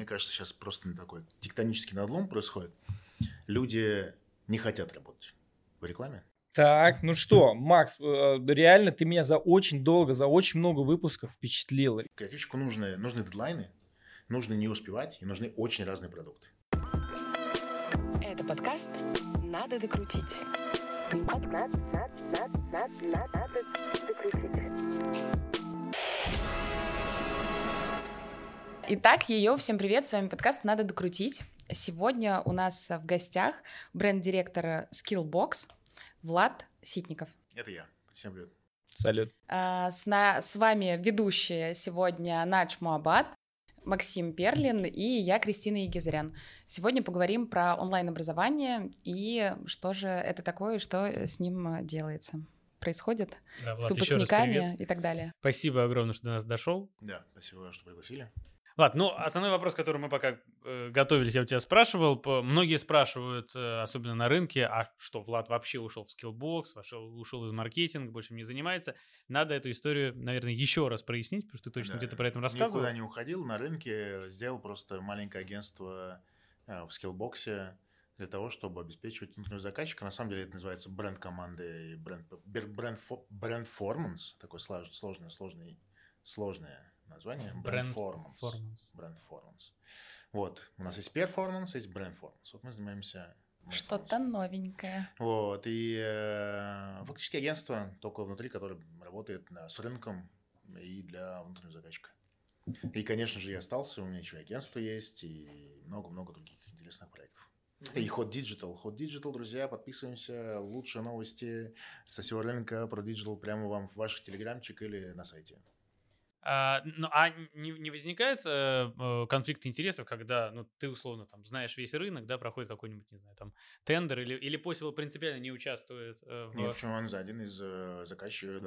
мне кажется, сейчас просто такой тектонический надлом происходит. Люди не хотят работать в рекламе. Так, ну что, Макс, э, реально ты меня за очень долго, за очень много выпусков впечатлил. Креативщику нужны, нужны дедлайны, нужно не успевать и нужны очень разные продукты. Это подкаст «Надо докрутить». Надо, надо, надо, надо, надо, надо докрутить. Итак, ее всем привет, с вами подкаст «Надо докрутить». Сегодня у нас в гостях бренд-директор Skillbox Влад Ситников. Это я. Всем привет. Салют. А, с, на, с вами ведущие сегодня Надж Муабат, Максим Перлин и я, Кристина Егизарян. Сегодня поговорим про онлайн-образование и что же это такое, что с ним делается происходит да, Влад, с выпускниками и так далее. Спасибо огромное, что до нас дошел. Да, спасибо, что пригласили. Ладно, ну основной вопрос, который мы пока э, готовились, я у тебя спрашивал. По, многие спрашивают, э, особенно на рынке, а что, Влад вообще ушел в Skillbox, вошел, ушел из маркетинга, больше не занимается. Надо эту историю, наверное, еще раз прояснить, потому что ты точно да, где-то про это рассказывал. Никуда не уходил на рынке, сделал просто маленькое агентство э, в Skillbox для того, чтобы обеспечивать внутреннего заказчика. На самом деле это называется бренд команды, бренд, бренд, бренд performance, такой сложный, сложный, сложное название. Бренд Performance. Бренд Performance. Вот. У нас есть Performance, есть Бренд Performance. Вот мы занимаемся что-то новенькое. Вот, и э, фактически агентство только внутри, которое работает на, с рынком и для внутреннего заказчика. И, конечно же, я остался, у меня еще агентство есть и много-много других интересных проектов. И Hot Digital. Hot Digital, друзья, подписываемся. Лучшие новости со всего рынка про Digital прямо вам в ваш телеграмчик или на сайте. А, ну, а не, не возникает э, э, конфликт интересов, когда ну, ты условно там знаешь весь рынок, да, проходит какой-нибудь, не знаю, там тендер или, или Possible принципиально не участвует э, в... Нет, почему он за один из э, заказчиков,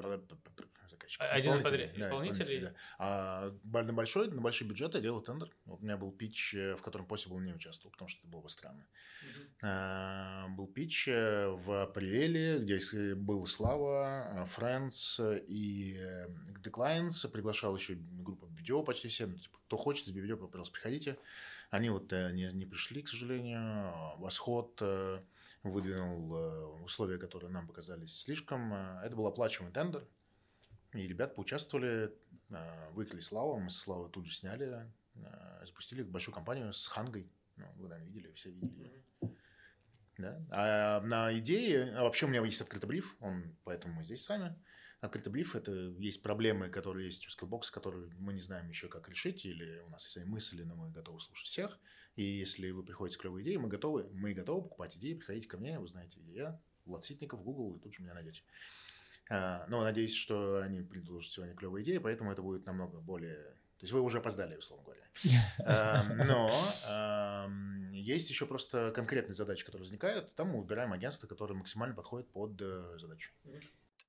заказчиков один из исполнителей, да, исполнителей. Да. А на большой, на большой бюджет я делал тендер. У меня был пич, э, в котором Possible не участвовал, потому что это было бы странно. Mm-hmm. А, был пич э, в апреле, где был Слава, Friends и The Clients приглашали приглашал еще группу BDO почти все. Ну, типа, кто хочет с BDO, пожалуйста, приходите. Они вот э, не, не пришли, к сожалению. Восход э, выдвинул э, условия, которые нам показались слишком. Это был оплачиваемый тендер. И ребята поучаствовали, выкли Славу, мы с Славой тут же сняли, запустили большую компанию с Хангой. Ну, вы, наверное, видели, все видели. Да? А на идее, а вообще у меня есть открытый бриф, он, поэтому мы здесь с вами. Открытый бриф – это есть проблемы, которые есть у Skillbox, которые мы не знаем еще, как решить, или у нас есть мысли, но мы готовы слушать всех. И если вы приходите с клевой идеей, мы готовы, мы готовы покупать идеи, приходите ко мне, вы знаете, где я, Влад Ситников, Google, и тут же меня найдете. А, но надеюсь, что они предложат сегодня клевые идеи, поэтому это будет намного более... То есть вы уже опоздали, условно говоря. Но есть еще просто конкретные задачи, которые возникают. Там мы выбираем агентство, которое максимально подходит под э, задачу.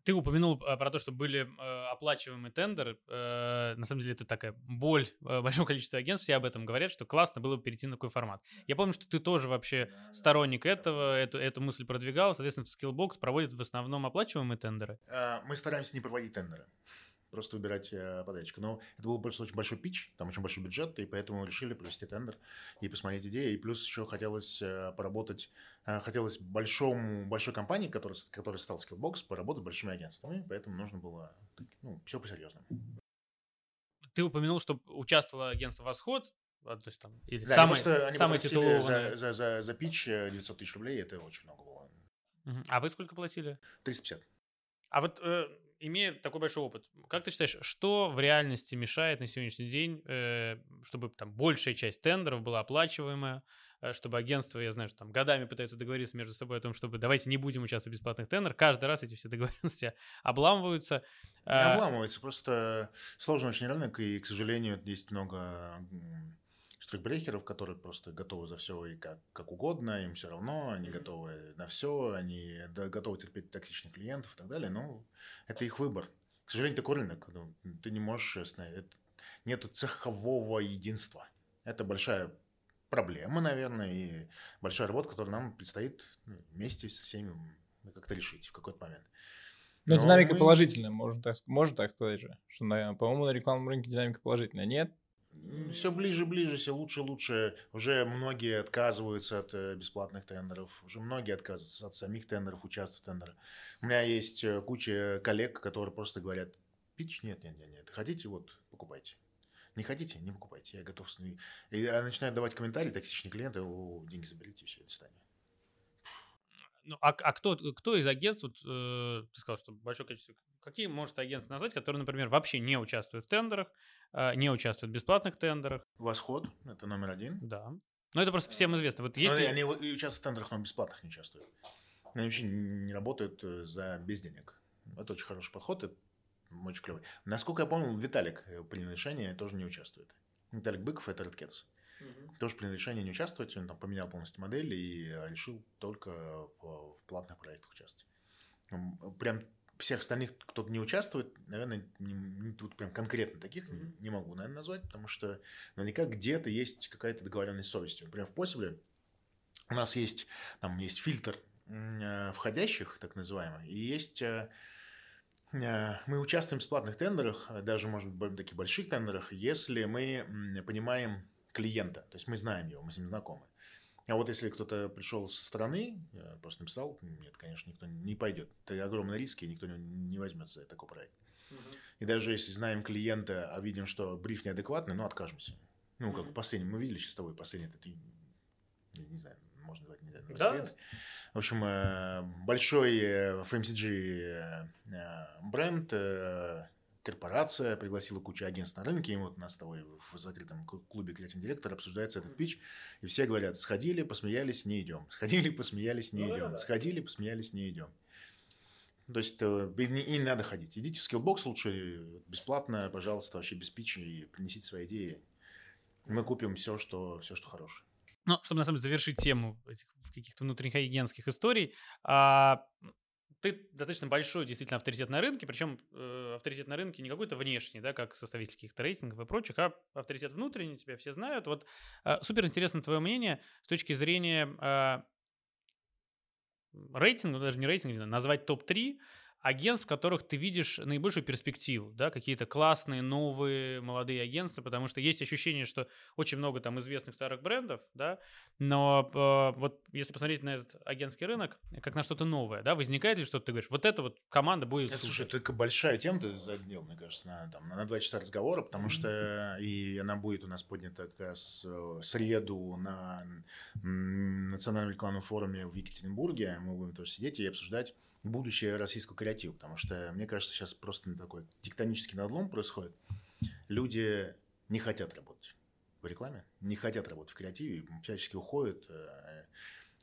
Ты упомянул э, про то, что были э, оплачиваемые тендеры. Э, на самом деле это такая боль большого количества агентств. Все об этом говорят, что классно было бы перейти на такой формат. Я помню, что ты тоже вообще сторонник этого, эту, эту мысль продвигал. Соответственно, Skillbox проводит в основном оплачиваемые тендеры. Мы стараемся не проводить тендеры просто выбирать подрядчика. Но это был просто очень большой пич, там очень большой бюджет, и поэтому решили провести тендер и посмотреть идеи. И плюс еще хотелось поработать, хотелось большому, большой компании, которая, которая стала Skillbox, поработать с большими агентствами, поэтому нужно было ну, все по-серьезному. Ты упомянул, что участвовало агентство «Восход», то есть там, или да, самый, они самый титулованный. За, за, за, за пич 900 тысяч рублей, это очень много было. А вы сколько платили? 350. А вот э, имея такой большой опыт, как ты считаешь, что в реальности мешает на сегодняшний день, э, чтобы там большая часть тендеров была оплачиваемая, э, чтобы агентства, я знаю, что там годами пытаются договориться между собой о том, чтобы давайте не будем участвовать в бесплатных тендерах, каждый раз эти все договоренности обламываются. Не а обламываются, просто сложный очень рынок, и, к сожалению, есть много штрихбрехеров, которые просто готовы за все и как, как угодно, им все равно, они mm-hmm. готовы на все, они готовы терпеть токсичных клиентов и так далее. Ну, это их выбор. К сожалению, такой рынок. Ну, ты не можешь, это, нету цехового единства. Это большая проблема, наверное, и большая работа, которую нам предстоит ну, вместе со всеми как-то решить в какой-то момент. Но, Но динамика мы... положительная, можно так, можно так сказать же. Что, на, по-моему, на рекламном рынке динамика положительная. Нет? все ближе, ближе, все лучше, лучше. Уже многие отказываются от э, бесплатных тендеров, уже многие отказываются от самих тендеров, участвовать в тендерах. У меня есть э, куча коллег, которые просто говорят, пич, нет, нет, нет, нет, хотите, вот, покупайте. Не хотите, не покупайте, я готов. И я начинаю давать комментарии, токсичные клиенты, о, деньги заберите, все, до свидания. Ну, а, а кто, кто из агентств, вот, э, ты сказал, что большое количество, какие может агентства назвать, которые, например, вообще не участвуют в тендерах, э, не участвуют в бесплатных тендерах? Восход, это номер один. Да. Ну, это просто всем известно. Вот если... Ну, они участвуют в тендерах, но бесплатных не участвуют. Они вообще не работают э, за без денег. Это очень хороший подход, это очень клевый. Насколько я помню, Виталик э, при решении тоже не участвует. Виталик Быков – это Red Cats. Угу. Тоже принял решение не участвовать, он там поменял полностью модель и э, решил только в платных проектах участвовать. Прям всех остальных, кто не участвует, наверное, не, не, тут прям конкретно таких mm-hmm. не могу, наверное, назвать, потому что наверняка где-то есть какая-то договоренность с совестью. Например, в Possible у нас есть, там есть фильтр э, входящих, так называемый, и есть э, э, мы участвуем в бесплатных тендерах, даже, может быть, таких больших тендерах, если мы понимаем клиента. То есть мы знаем его, мы с ним знакомы. А вот если кто-то пришел со стороны, я просто написал, нет, конечно, никто не пойдет. Это огромные риски, и никто не возьмется за такой проект. Угу. И даже если знаем клиента, а видим, что бриф неадекватный, ну, откажемся. Ну, как угу. последний, мы видели сейчас с тобой последний, это, не знаю, можно назвать, не знаю, да? В общем, э, большой э, FMCG э, бренд, корпорация пригласила кучу агентств на рынке, и вот у нас с тобой в закрытом клубе креативный директор обсуждается этот пич, и все говорят, сходили, посмеялись, не идем. Сходили, посмеялись, не ну, идем. Да. Сходили, посмеялись, не идем. То есть и не, и не надо ходить. Идите в Skillbox лучше бесплатно, пожалуйста, вообще без пича и принесите свои идеи. Мы купим все, что, все, что хорошее. Ну, чтобы на самом деле завершить тему этих каких-то внутренних агентских историй, а, ты достаточно большой действительно авторитет на рынке, причем э, авторитет на рынке не какой-то внешний, да, как составитель каких-то рейтингов и прочих, а авторитет внутренний, тебя все знают. Вот э, супер интересно твое мнение с точки зрения э, рейтинга, ну, даже не рейтинга, назвать топ-3 агентств, в которых ты видишь наибольшую перспективу, да, какие-то классные, новые, молодые агентства, потому что есть ощущение, что очень много там известных старых брендов, да, но э, вот если посмотреть на этот агентский рынок, как на что-то новое, да, возникает ли что-то, ты говоришь, вот эта вот команда будет... Супер. Слушай, это большая тема ты задел, мне кажется, на, там, на два часа разговора, потому что и она будет у нас поднята как раз в среду на национальном рекламном форуме в Екатеринбурге, мы будем тоже сидеть и обсуждать будущее российского креатива, потому что, мне кажется, сейчас просто такой тектонический надлом происходит. Люди не хотят работать в рекламе, не хотят работать в креативе, всячески уходят. Э,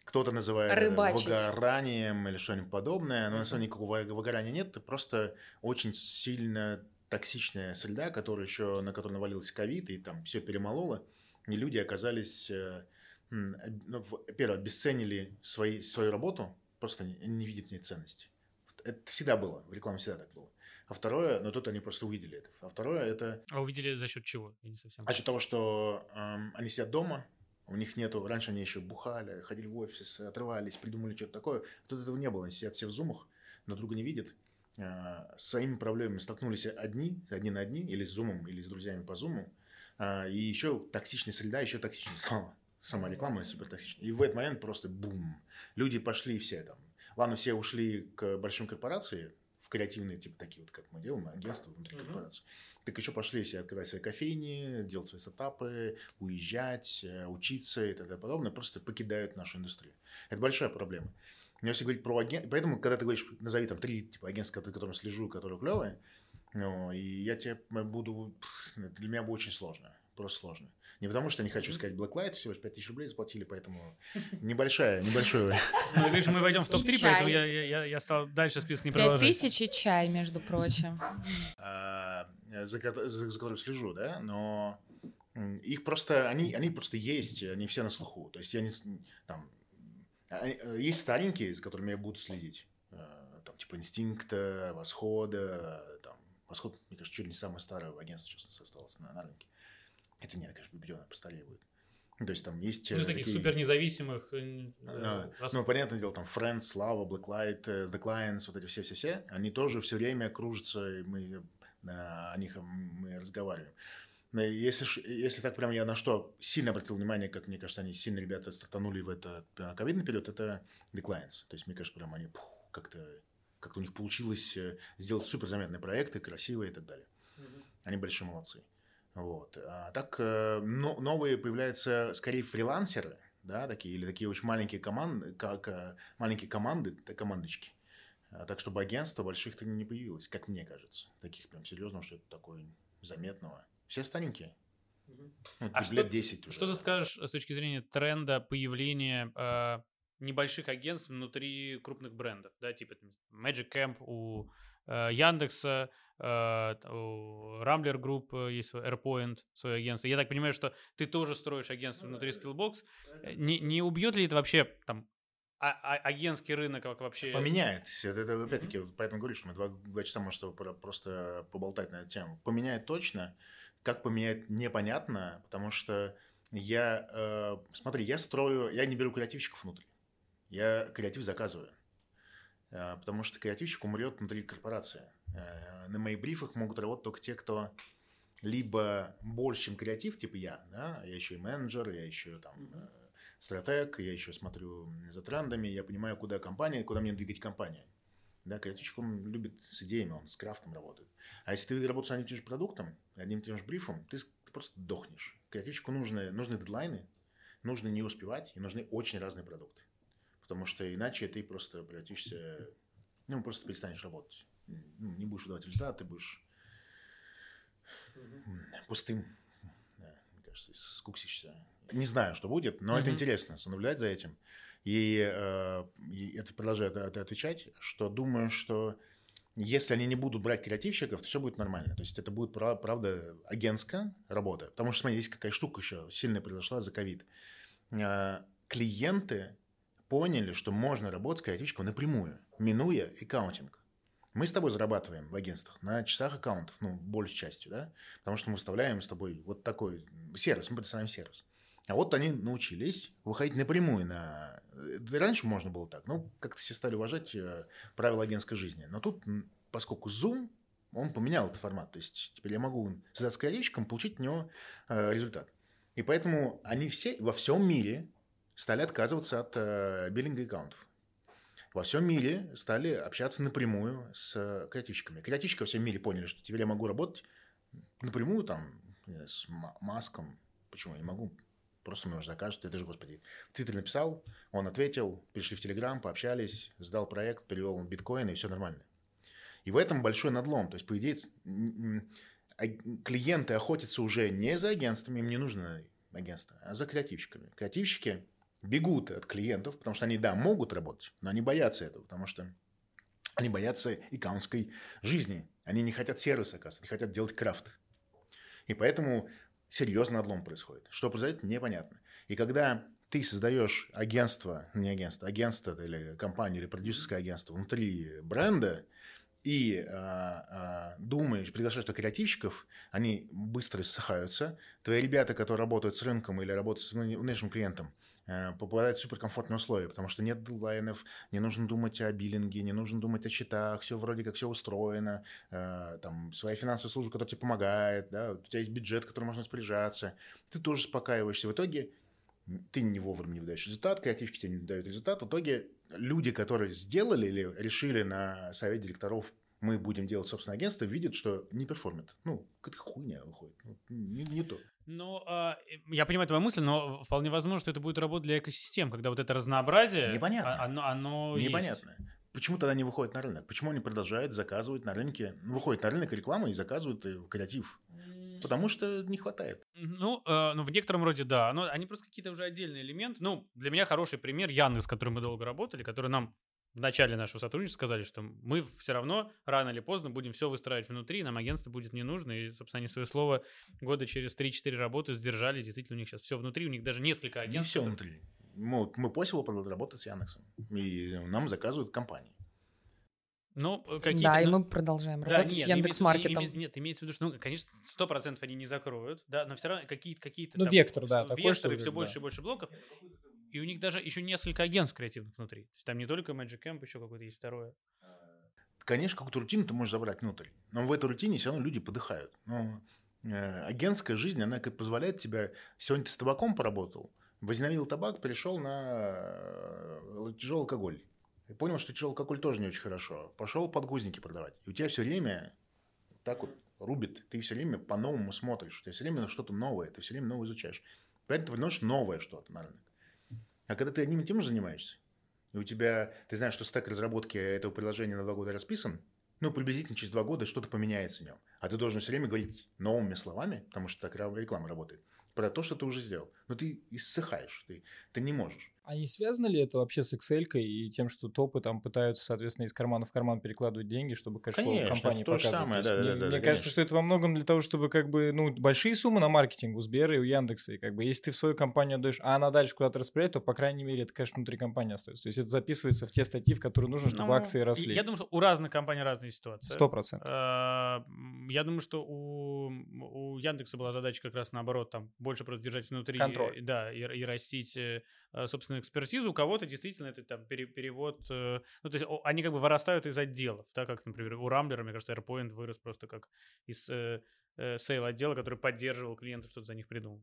кто-то называет Рыбачить. выгоранием или что-нибудь подобное, но на самом деле никакого выгорания нет, это просто очень сильно токсичная среда, которая еще, на которую навалился ковид, и там все перемололо, и люди оказались, э, ну, первое, обесценили свои, свою работу, просто не, не видит в ней ценности. Это всегда было, в рекламе всегда так было. А второе, но тут они просто увидели это. А второе это... А увидели за счет чего? Я не совсем... А счет того, что эм, они сидят дома, у них нету... Раньше они еще бухали, ходили в офис, отрывались, придумали что-то такое. Тут этого не было. Они сидят все в зумах, но друга не видят. Э, своими проблемами столкнулись одни, одни на одни, или с зумом, или с друзьями по зуму. Э, и еще токсичная среда еще токсичнее стала. Сама реклама супер токсичная. И в этот момент просто бум. Люди пошли все там. Ладно, все ушли к большим корпорациям, в креативные, типа такие вот, как мы делаем, агентства внутри mm-hmm. корпорации. Так еще пошли все открывать свои кофейни, делать свои стартапы, уезжать, э, учиться и т.д. подобное, просто покидают нашу индустрию. Это большая проблема. Но если говорить про агент, поэтому, когда ты говоришь, назови там три типа агентства, которым слежу, которые клевые, ну, и я тебе буду, для меня будет очень сложно, просто сложно. Не потому, что не хочу сказать Blacklight, всего лишь 5000 рублей заплатили, поэтому небольшая, небольшое. Ну, видишь, мы войдем в топ-3, поэтому я, я, я стал дальше список не продолжать. 5000 и чай, между прочим. А, за, за, за которым слежу, да, но их просто, они, они просто есть, они все на слуху. То есть я не, там, а, есть старенькие, за которыми я буду следить, а, там, типа Инстинкта, Восхода, там, Восход, мне кажется, чуть ли не самое старое агентство сейчас осталось на, на рынке. Хотя нет, конечно, Победенная постарее будет. Ну, то есть там есть... Ну, из таких такие... супер независимых... Э, а, ну, понятное дело, там Friends, Слава, Blacklight, э, The Clients, вот эти все-все-все, они тоже все время кружатся, и мы о них мы разговариваем. Если, если так прям я на что сильно обратил внимание, как мне кажется, они сильно ребята стартанули в этот э, ковидный период, это Declines. То есть, мне кажется, прям они как-то как у них получилось э, сделать суперзаметные проекты, красивые и так далее. Mm-hmm. Они большие молодцы. Вот. А так э, но, новые появляются скорее фрилансеры, да, такие, или такие очень маленькие команды, как маленькие команды, командочки. А так, чтобы агентства больших-то не появилось, как мне кажется. Таких прям серьезного, что это такое заметного. Все старенькие. Ну, а лет что, 10 уже. Что ты скажешь с точки зрения тренда появления э, небольших агентств внутри крупных брендов? Да, типа Magic Camp у э, Яндекса, э, Rambler Group э, есть AirPoint, свое агентство. Я так понимаю, что ты тоже строишь агентство внутри Skillbox. Не, не убьет ли это вообще там а, а, агентский рынок как вообще... Поменяет. Это, это опять-таки, mm-hmm. поэтому говорю, что мы два, два часа можем просто поболтать на эту тему. Поменяет точно. Как поменять, непонятно, потому что я... Э, смотри, я строю... Я не беру креативщиков внутри. Я креатив заказываю. Э, потому что креативщик умрет внутри корпорации. Э, на моих брифах могут работать только те, кто либо больше, чем креатив, типа я, да, я еще и менеджер, я еще там... Mm-hmm стратег, я еще смотрю за трендами, я понимаю, куда компания, куда мне двигать компания. Да, креативщик, он любит с идеями, он с крафтом работает. А если ты работаешь одним и тем же продуктом, одним и тем же брифом, ты, ты просто дохнешь. Креативщику нужны, нужны дедлайны, нужно не успевать, и нужны очень разные продукты. Потому что иначе ты просто превратишься, ну, просто перестанешь работать. Ну, не будешь выдавать результаты, ты будешь пустым, да, мне кажется, скуксишься. Не знаю, что будет, но mm-hmm. это интересно, наблюдать за этим. И, э, и это продолжает это отвечать, что думаю, что если они не будут брать креативщиков, то все будет нормально. То есть это будет, правда, агентская работа. Потому что, смотри, здесь какая штука еще сильно произошла за ковид. Э, клиенты поняли, что можно работать с креативщиком напрямую, минуя аккаунтинг. Мы с тобой зарабатываем в агентствах на часах аккаунтов, ну, большей частью, да, потому что мы выставляем с тобой вот такой сервис, мы предоставляем сервис. А вот они научились выходить напрямую на... Раньше можно было так, ну, как-то все стали уважать э, правила агентской жизни. Но тут, поскольку Zoom, он поменял этот формат. То есть теперь я могу создать с креативщиком, получить от него э, результат. И поэтому они все во всем мире стали отказываться от э, биллинга аккаунтов. Во всем мире стали общаться напрямую с креативщиками. Креативщики во всем мире поняли, что теперь я могу работать напрямую там с маском. Почему я не могу? Просто мне уже закажут, это же, господи. В Твиттер написал, он ответил, пришли в Телеграм, пообщались, сдал проект, перевел в биткоин, и все нормально. И в этом большой надлом. То есть, по идее, а, клиенты охотятся уже не за агентствами, им не нужно агентство, а за креативщиками. Креативщики бегут от клиентов, потому что они, да, могут работать, но они боятся этого, потому что они боятся икаунской жизни. Они не хотят сервиса, оказывается, они хотят делать крафт. И поэтому серьезный надлом происходит. Что произойдет, непонятно. И когда ты создаешь агентство, не агентство, агентство или компанию или продюсерское агентство внутри бренда, и а, а, думаешь, приглашаешь туда креативщиков, они быстро ссыхаются. Твои ребята, которые работают с рынком или работают с внешним клиентом, попадает в суперкомфортные условия, потому что нет дедлайнов, не нужно думать о биллинге, не нужно думать о счетах, все вроде как все устроено, э, там своя финансовая служба, которая тебе помогает, да, у тебя есть бюджет, который можно распоряжаться, ты тоже успокаиваешься. В итоге ты не вовремя не выдаешь результат, креативщики тебе не дают результат. В итоге люди, которые сделали или решили на совет директоров мы будем делать собственное агентство, видят, что не перформит. Ну, какая-то хуйня выходит. Ну, не, не то. Ну, я понимаю твою мысль, но вполне возможно, что это будет работать для экосистем, когда вот это разнообразие... Непонятно. А, оно, оно Непонятно. Есть. Почему тогда не выходит на рынок? Почему они продолжают заказывать на рынке, выходят на рынок рекламу и заказывают э, креатив? Потому что не хватает. Ну, э, ну, в некотором роде да. Но они просто какие-то уже отдельные элементы. Ну, для меня хороший пример Яндекс, с которым мы долго работали, который нам в начале нашего сотрудничества сказали, что мы все равно рано или поздно будем все выстраивать внутри, нам агентство будет не нужно, и, собственно, они свое слово года через 3-4 работы сдержали, действительно, у них сейчас все внутри, у них даже несколько агентств. Не все внутри. Мы, мы Possible работать с Яндексом, и нам заказывают компании. Ну, э, какие да, и мы продолжаем работать да, нет, с Яндекс.Маркетом. Име, нет, имеется в виду, что, ну, конечно, сто процентов они не закроют, да, но все равно какие-то какие-то Ну, там, вектор, да, векторы, все да. больше и больше блоков. И у них даже еще несколько агентств креативных внутри. То есть там не только Magic Camp, еще какое-то есть второе. Конечно, какую-то рутину ты можешь забрать внутрь. Но в этой рутине все равно люди подыхают. Ну, э, агентская жизнь, она как позволяет тебе... Сегодня ты с табаком поработал, возненавидел табак, перешел на э, тяжелый алкоголь. И понял, что тяжелый алкоголь тоже не очень хорошо. Пошел подгузники продавать. И у тебя все время так вот рубит. Ты все время по-новому смотришь. Тебя все время что-то новое. Ты все время новое изучаешь. Поэтому ты приносишь новое что-то на рынок. А когда ты одним и тем же занимаешься, и у тебя, ты знаешь, что стек разработки этого приложения на два года расписан, ну, приблизительно через два года что-то поменяется в нем. А ты должен все время говорить новыми словами, потому что так реклама работает, про то, что ты уже сделал. Но ты иссыхаешь, ты, ты не можешь. А не связано ли это вообще с Excel и тем, что топы там пытаются, соответственно, из кармана в карман перекладывать деньги, чтобы cash flow компании это то же самое, да, мне, да, да, мне да, кажется, что это во многом для того, чтобы как бы, ну, большие суммы на маркетинг у Сбера и у Яндекса, и как бы если ты в свою компанию отдаешь, а она дальше куда-то распределяет, то, по крайней мере, это кэш внутри компании остается. То есть это записывается в те статьи, в которые нужно, чтобы ну, акции росли. Я думаю, что у разных компаний разные ситуации. Сто процентов. А, я думаю, что у, у Яндекса была задача как раз наоборот, там, больше просто держать внутри. Контроль. Да, и, и растить э, собственную экспертизу. У кого кого-то действительно это там пере, перевод, э, ну то есть они как бы вырастают из отделов, да, как, например, у Рамблера, мне кажется, AirPoint вырос просто как из э, э, sale отдела, который поддерживал клиентов, что-то за них придумал.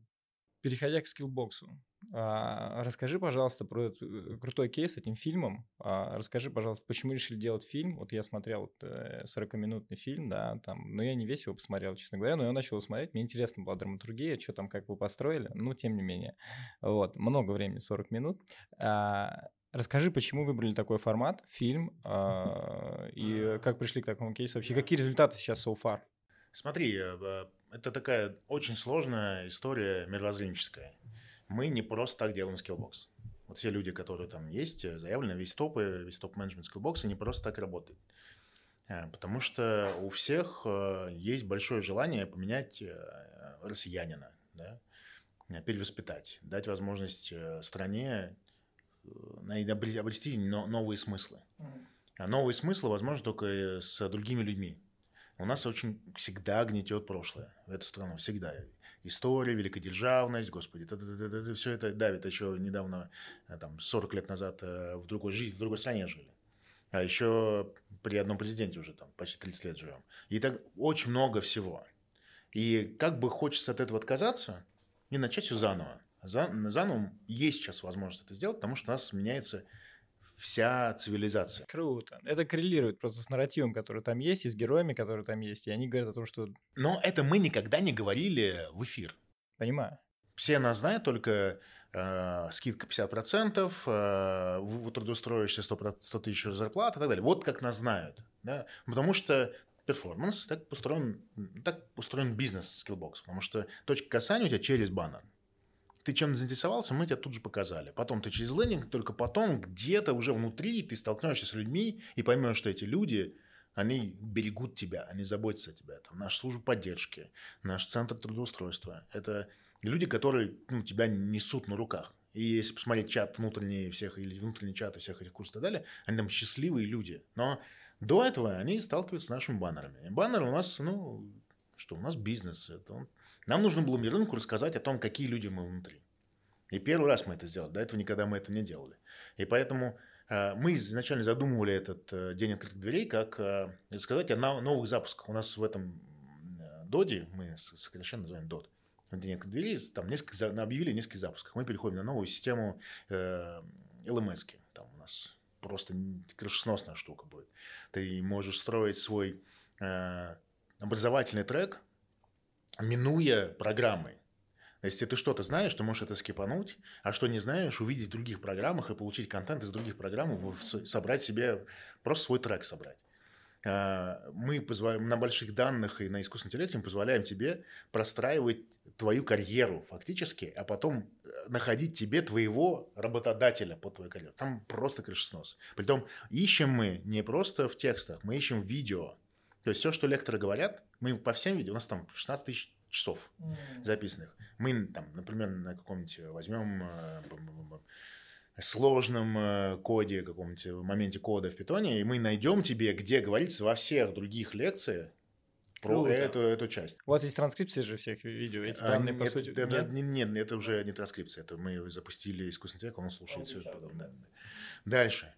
Переходя к Skillbox у, а, расскажи, пожалуйста, про этот э, крутой кейс с этим фильмом. А, расскажи, пожалуйста, почему решили делать фильм? Вот я смотрел вот, 40-минутный э, фильм, да, там, но я не весь его посмотрел, честно говоря, но я начал его смотреть, мне интересна была драматургия, что там, как вы построили, ну, тем не менее. Вот, много времени, 40 минут. А, расскажи, почему выбрали такой формат, фильм, и как пришли к такому кейсу вообще? Какие результаты сейчас so far? Смотри, э, это такая очень сложная история мировоззренческая. Мы не просто так делаем Skillbox. Вот все люди, которые там есть, э, заявлены, весь топ, весь топ-менеджмент Skillbox а не просто так работает. Э, потому что у всех есть большое желание поменять россиянина, да? перевоспитать, дать возможность стране обрести новые смыслы. А новые смыслы возможны только с другими людьми. У нас очень всегда гнетет прошлое в эту страну, всегда. История, великодержавность, господи, т -т -т -т, все это давит. Еще недавно, э, там, 40 лет назад э, в другой, жизни, в другой стране жили. А еще при одном президенте уже там почти 30 лет живем. И так очень много всего. И как бы хочется от этого отказаться и начать все заново. Заново есть сейчас возможность это сделать, потому что у нас меняется вся цивилизация. Круто. Это коррелирует просто с нарративом, который там есть, и с героями, которые там есть. И они говорят о том, что... Но это мы никогда не говорили в эфир. Понимаю. Все нас знают, только э, скидка 50%, э, вы трудоустроишься 100, 100 тысяч зарплат и так далее. Вот как нас знают. Да? Потому что перформанс, так устроен, так устроен бизнес Skillbox. Потому что точка касания у тебя через баннер ты чем заинтересовался, мы тебе тут же показали. Потом ты через лендинг, только потом где-то уже внутри ты столкнешься с людьми и поймешь, что эти люди, они берегут тебя, они заботятся о тебе. Там наша служба поддержки, наш центр трудоустройства. Это люди, которые ну, тебя несут на руках. И если посмотреть чат внутренний всех или внутренний чат всех этих курсов и так далее, они там счастливые люди. Но до этого они сталкиваются с нашими баннерами. И баннеры у нас, ну, что у нас бизнес. Это нам нужно было рынку рассказать о том, какие люди мы внутри. И первый раз мы это сделали. До этого никогда мы это не делали. И поэтому э, мы изначально задумывали этот э, день открытых дверей как э, рассказать о новых запусках. У нас в этом доде, мы сокращенно называем дот, день открытых дверей, там несколько, объявили несколько запусков. Мы переходим на новую систему LMS. Там у нас просто крышесносная штука будет. Ты можешь строить свой образовательный трек, минуя программы. Если ты что-то знаешь, ты можешь это скипануть, а что не знаешь, увидеть в других программах и получить контент из других программ, собрать себе, просто свой трек собрать. А, мы позволяем, на больших данных и на искусственном интеллекте мы позволяем тебе простраивать твою карьеру фактически, а потом э, находить тебе твоего работодателя по твоей карьере. Там просто крышеснос. Притом ищем мы не просто в текстах, мы ищем видео. То есть все, что лекторы говорят, мы по всем видео, у нас там 16 тысяч часов записанных. Мы там, например, на каком-нибудь возьмем э, сложном э, коде, каком-нибудь моменте кода в питоне, и мы найдем тебе, где говорится во всех других лекциях про эту, эту часть. У вас есть транскрипция же всех видео, эти данные, а, по нет, сути, это, нет? Нет, это уже не транскрипция, это мы запустили искусственный интеллект, он слушает все это потом. Да. Дальше.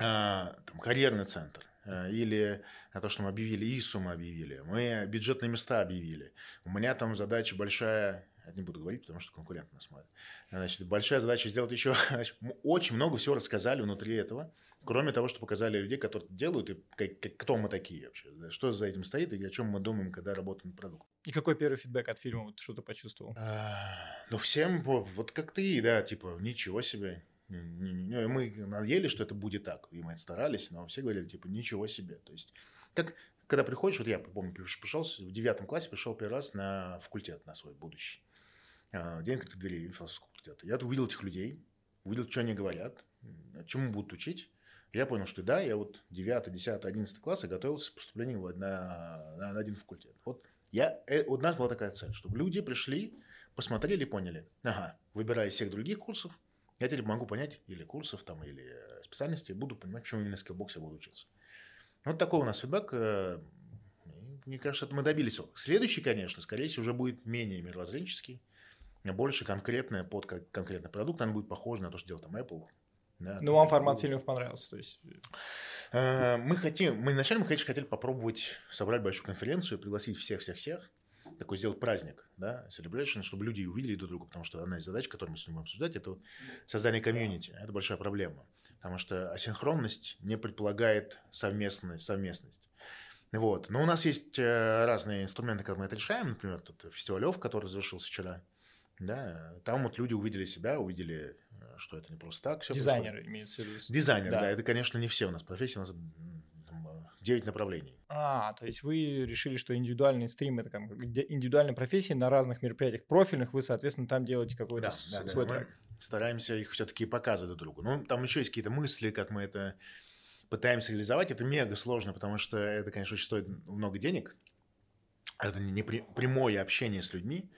А, там, карьерный центр. Э, или то, что мы объявили ИСУ, мы объявили, мы бюджетные места объявили. У меня там задача большая, я не буду говорить, потому что конкурент нас смотрит. Значит, большая задача сделать еще... Значит, мы очень много всего рассказали внутри этого, кроме того, что показали людей, которые делают, и как, как, кто мы такие вообще, да, что за этим стоит, и о чем мы думаем, когда работаем над продуктом. И какой первый фидбэк от фильма, вот что ты почувствовал? А, ну, всем, вот как ты, да, типа, ничего себе. Мы надеялись, что это будет так, и мы старались, но все говорили, типа, ничего себе. То есть, как, когда приходишь, вот я, помню, пришел в девятом классе, пришел первый раз на факультет, на свой будущий. День открытых дверей философского факультета. Я увидел этих людей, увидел, что они говорят, чему будут учить. Я понял, что да, я вот 9, 10, 11 классы готовился к поступлению на, на, на один факультет. Вот я, э, у нас была такая цель, чтобы люди пришли, посмотрели и поняли, ага, выбирая из всех других курсов, я теперь могу понять, или курсов там, или э, специальности, буду понимать, почему именно Skillbox я буду учиться. Вот такой у нас фидбэк. Э, мне кажется, это мы добились. Следующий, конечно, скорее всего, уже будет менее мировоззренческий, больше конкретное под конкретный продукт, он будет похож на то, что делает там Apple. Да, ну, вам формат фильмов понравился, то есть... Э, мы хотим, мы изначально, мы, конечно, хотели попробовать собрать большую конференцию, пригласить всех-всех-всех, такой сделать праздник, да, celebration, чтобы люди увидели друг друга, потому что одна из задач, которую мы с будем обсуждать, это вот создание комьюнити. Это большая проблема, потому что асинхронность не предполагает совместность, совместность. Вот. Но у нас есть э, разные инструменты, как мы это решаем. Например, тут фестивалев, который завершился вчера. Да, там вот люди увидели себя, увидели, э, что это не просто так. Все Дизайнеры происходит. имеется в виду. Дизайнер, да. да. Это, конечно, не все у нас профессии, у нас 9 направлений. А, то есть вы решили, что индивидуальные стримы, это как индивидуальные профессии на разных мероприятиях профильных, вы, соответственно, там делаете какой-то да, да, свой да, трек. стараемся их все-таки показывать друг другу. Ну, там еще есть какие-то мысли, как мы это пытаемся реализовать. Это мега сложно, потому что это, конечно, очень стоит много денег. Это не прямое общение с людьми.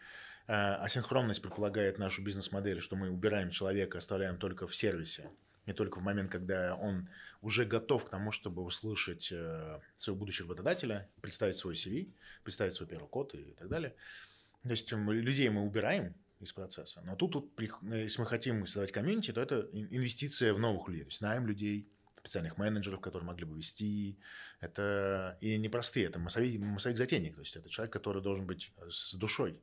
А, асинхронность предполагает нашу бизнес-модель, что мы убираем человека, оставляем только в сервисе, не только в момент, когда он уже готов к тому, чтобы услышать э, своего будущего работодателя, представить свой CV, представить свой первый код и так далее. То есть людей мы убираем из процесса. Но тут, тут если мы хотим создавать комьюнити, то это инвестиция в новых людей. То есть найм людей, специальных менеджеров, которые могли бы вести. Это и непростые, это массовик, массовик-затейник. То есть это человек, который должен быть с душой.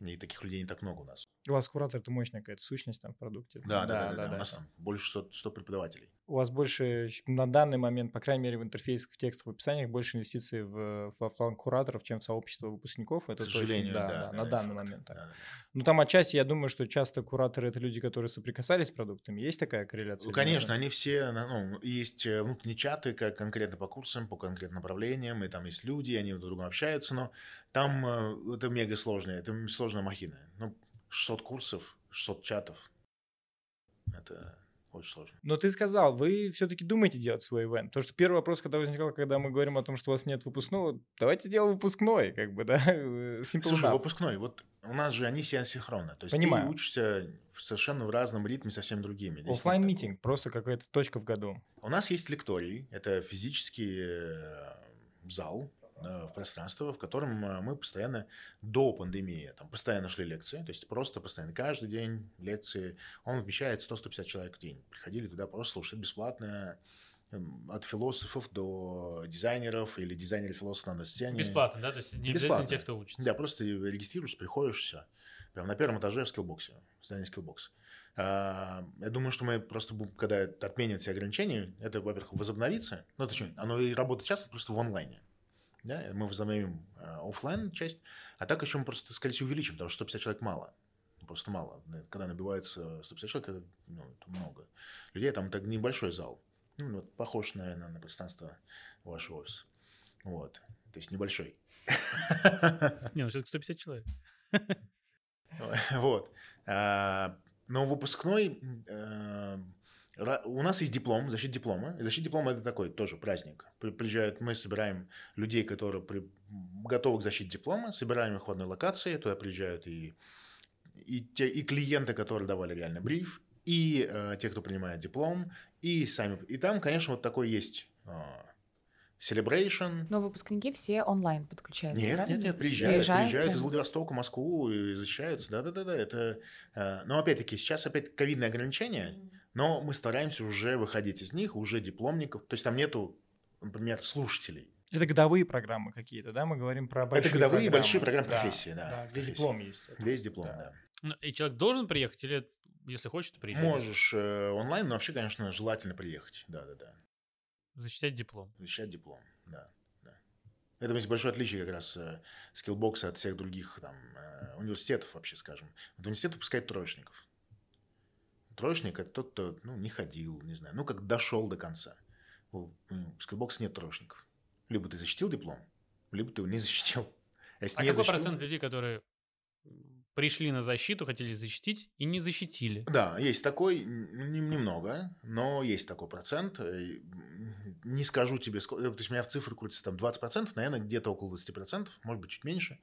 И таких людей не так много у нас. У вас куратор – это мощная какая-то сущность там в продукте. Да, да, да. да, да, да. У нас там больше 100, 100 преподавателей. У вас больше, на данный момент, по крайней мере, в интерфейсах, в текстах, в описаниях, больше инвестиций в, в офлайн кураторов, чем в сообщество выпускников. Это К сожалению, точно, да, да, да, на данный факт. момент. Да, да. Ну, там отчасти, я думаю, что часто кураторы – это люди, которые соприкасались с продуктами. Есть такая корреляция? Ну, конечно, они все, ну, есть э, внутренние чаты, как конкретно по курсам, по конкретным направлениям, и там есть люди, они друг с другом общаются, но там э, это мега сложно, это сложная махина. Ну, 600 курсов, 600 чатов. Это очень сложно. Но ты сказал, вы все-таки думаете делать свой ивент. То, что первый вопрос, когда возникал, когда мы говорим о том, что у вас нет выпускного, давайте сделаем выпускной, как бы, да? Simple Слушай, enough. выпускной, вот у нас же они все асинхронны. То есть Понимаю. ты учишься совершенно в разном ритме, совсем другими. Оффлайн meeting, просто какая-то точка в году. У нас есть лекторий, это физический э, зал, в пространство, в котором э, мы постоянно до пандемии там, постоянно шли лекции, то есть просто постоянно каждый день лекции. Он вмещает 100-150 человек в день. Приходили туда просто слушать бесплатно эм, от философов до дизайнеров или дизайнеры-философы на сцене. Бесплатно, да? То есть не Бесплатно. обязательно те, кто учится. Да, просто регистрируешься, приходишь, все. Прям на первом этаже в Skillbox е, в здании Skillbox. А, я думаю, что мы просто, когда отменят все ограничения, это, во-первых, возобновится. Ну, что, оно и работает часто просто в онлайне. Да? Мы возобновим э, офлайн часть, а так еще мы просто, скорее всего, увеличим, потому что 150 человек мало. Просто мало. Когда набивается 150 человек, это, ну, это много. Людей там так небольшой зал. Ну, вот, похож, наверное, на пространство вашего офиса. Вот. То есть небольшой. Не, ну все-таки 150 человек. Вот. А, но выпускной э, у нас есть диплом, защита диплома. Защита диплома это такой тоже праздник. Приезжают, мы собираем людей, которые при, готовы к защите диплома, собираем их в одной локации, туда приезжают и, и, те, и клиенты, которые давали реально бриф, и э, те, кто принимает диплом, и сами. И там, конечно, вот такой есть э, Celebration. Но выпускники все онлайн подключаются, Нет, правильно? нет, нет, приезжают, приезжают, приезжают из Владивостока, Москву и защищаются, да-да-да, это... Э, но опять-таки, сейчас опять ковидные ограничения, mm-hmm но мы стараемся уже выходить из них, уже дипломников. То есть там нету например, слушателей. Это годовые программы какие-то, да? Мы говорим про большие Это годовые программы. большие программы Да, профессии, да. да, где профессии. диплом есть. Где есть диплом, Да. да. Ну, И человек должен приехать или, если хочет, приедет? Можешь э, онлайн, но вообще, конечно, желательно приехать. Да, да, да. Защищать диплом. Защищать диплом, да. да. Это есть большое отличие как раз э, скиллбокса от всех других там, э, университетов вообще, скажем. Вот университет выпускает троечников. Троечник – это тот, кто ну, не ходил, не знаю, ну, как дошел до конца. У скиллбокса нет троечников. Либо ты защитил диплом, либо ты его не защитил. А если А не какой защитил- процент людей, которые пришли на защиту, хотели защитить и не защитили? Да, есть такой, немного, но есть такой процент. Э, Не скажу тебе, сколько, то есть у меня в цифры крутится там 20%, наверное, где-то около 20%, может быть, чуть меньше.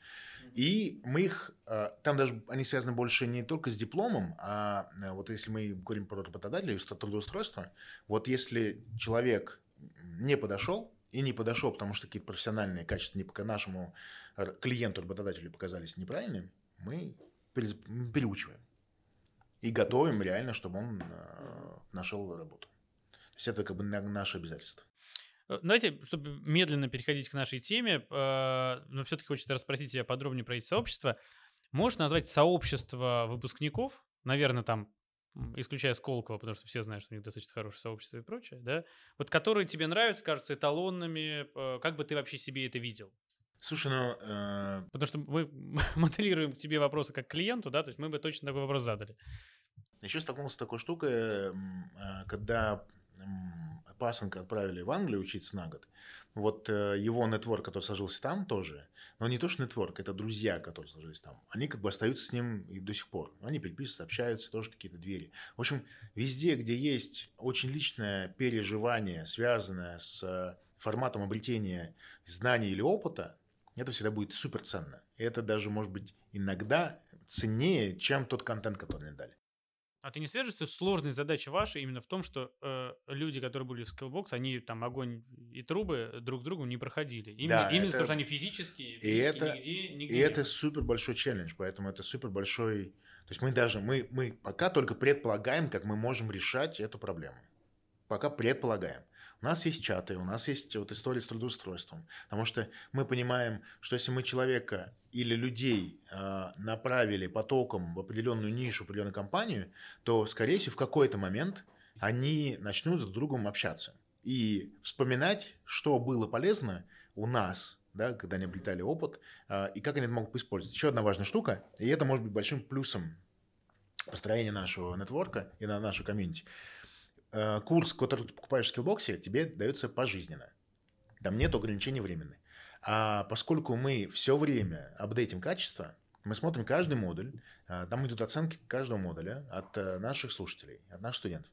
И мы их, э, там даже они связаны больше не только с дипломом, а э, вот если мы говорим про работодателя и устро- трудоустройство, вот если человек не подошел, и не подошел, потому что какие-то профессиональные качества не пока нашему клиенту, работодателю показались неправильными, мы переучиваем. И готовим реально, чтобы он э, нашел работу. То есть это как бы на- наше обязательство. Э, Давайте, чтобы медленно переходить к нашей теме, э, но все-таки хочется расспросить тебя подробнее про эти сообщества. Можешь назвать сообщество выпускников, наверное, там, исключая Сколково, потому что все знают, что у них достаточно хорошее сообщество и прочее, да? Вот которые тебе нравятся, кажутся эталонными, как бы ты вообще себе это видел? Слушай, ну, э, Потому что мы моделируем к тебе вопросы как клиенту, да, то есть мы бы точно такой вопрос задали. еще столкнулся с такой штукой, э, когда пасынка отправили в Англию учиться на год. Вот э, его нетворк, который сложился там тоже, но не то, что нетворк, это друзья, которые сложились там. Они как бы остаются с ним и до сих пор. Они переписываются, общаются, тоже какие-то двери. В общем, везде, где есть очень личное переживание, связанное с э, форматом обретения знаний или опыта, это всегда будет супер ценно. И это даже может быть иногда ценнее, чем тот контент, который мне дали. А ты не свяжешь, что сложность задачи ваша именно в том, что э, люди, которые были в Skillbox, они там огонь и трубы друг другу не проходили. Именно, Да, именно это- потому, что они физически, и физически это- нигде, нигде И это супер большой челлендж, поэтому это супер большой... То есть мы даже, мы, мы пока только предполагаем, как мы можем решать эту проблему. Пока предполагаем. У нас есть чаты, у нас есть вот история с трудоустройством. Потому что мы понимаем, что если мы человека или людей э, направили потоком в определенную нишу, в определенную компанию, то, скорее всего, в какой-то момент они начнут друг с другом общаться. И вспоминать, что было полезно у нас, да, когда они обретали опыт, а, и как они это могут использовать. Еще одна важная штука, и это может быть большим плюсом построения нашего нетворка и на нашу комьюнити. Э, Курс, который ты покупаешь в скиллбоксе, тебе дается пожизненно. Там нет ограничений временных. А поскольку мы все время апдейтим качество, мы смотрим каждый модуль, а, там идут оценки каждого модуля от э, наших слушателей, от наших студентов.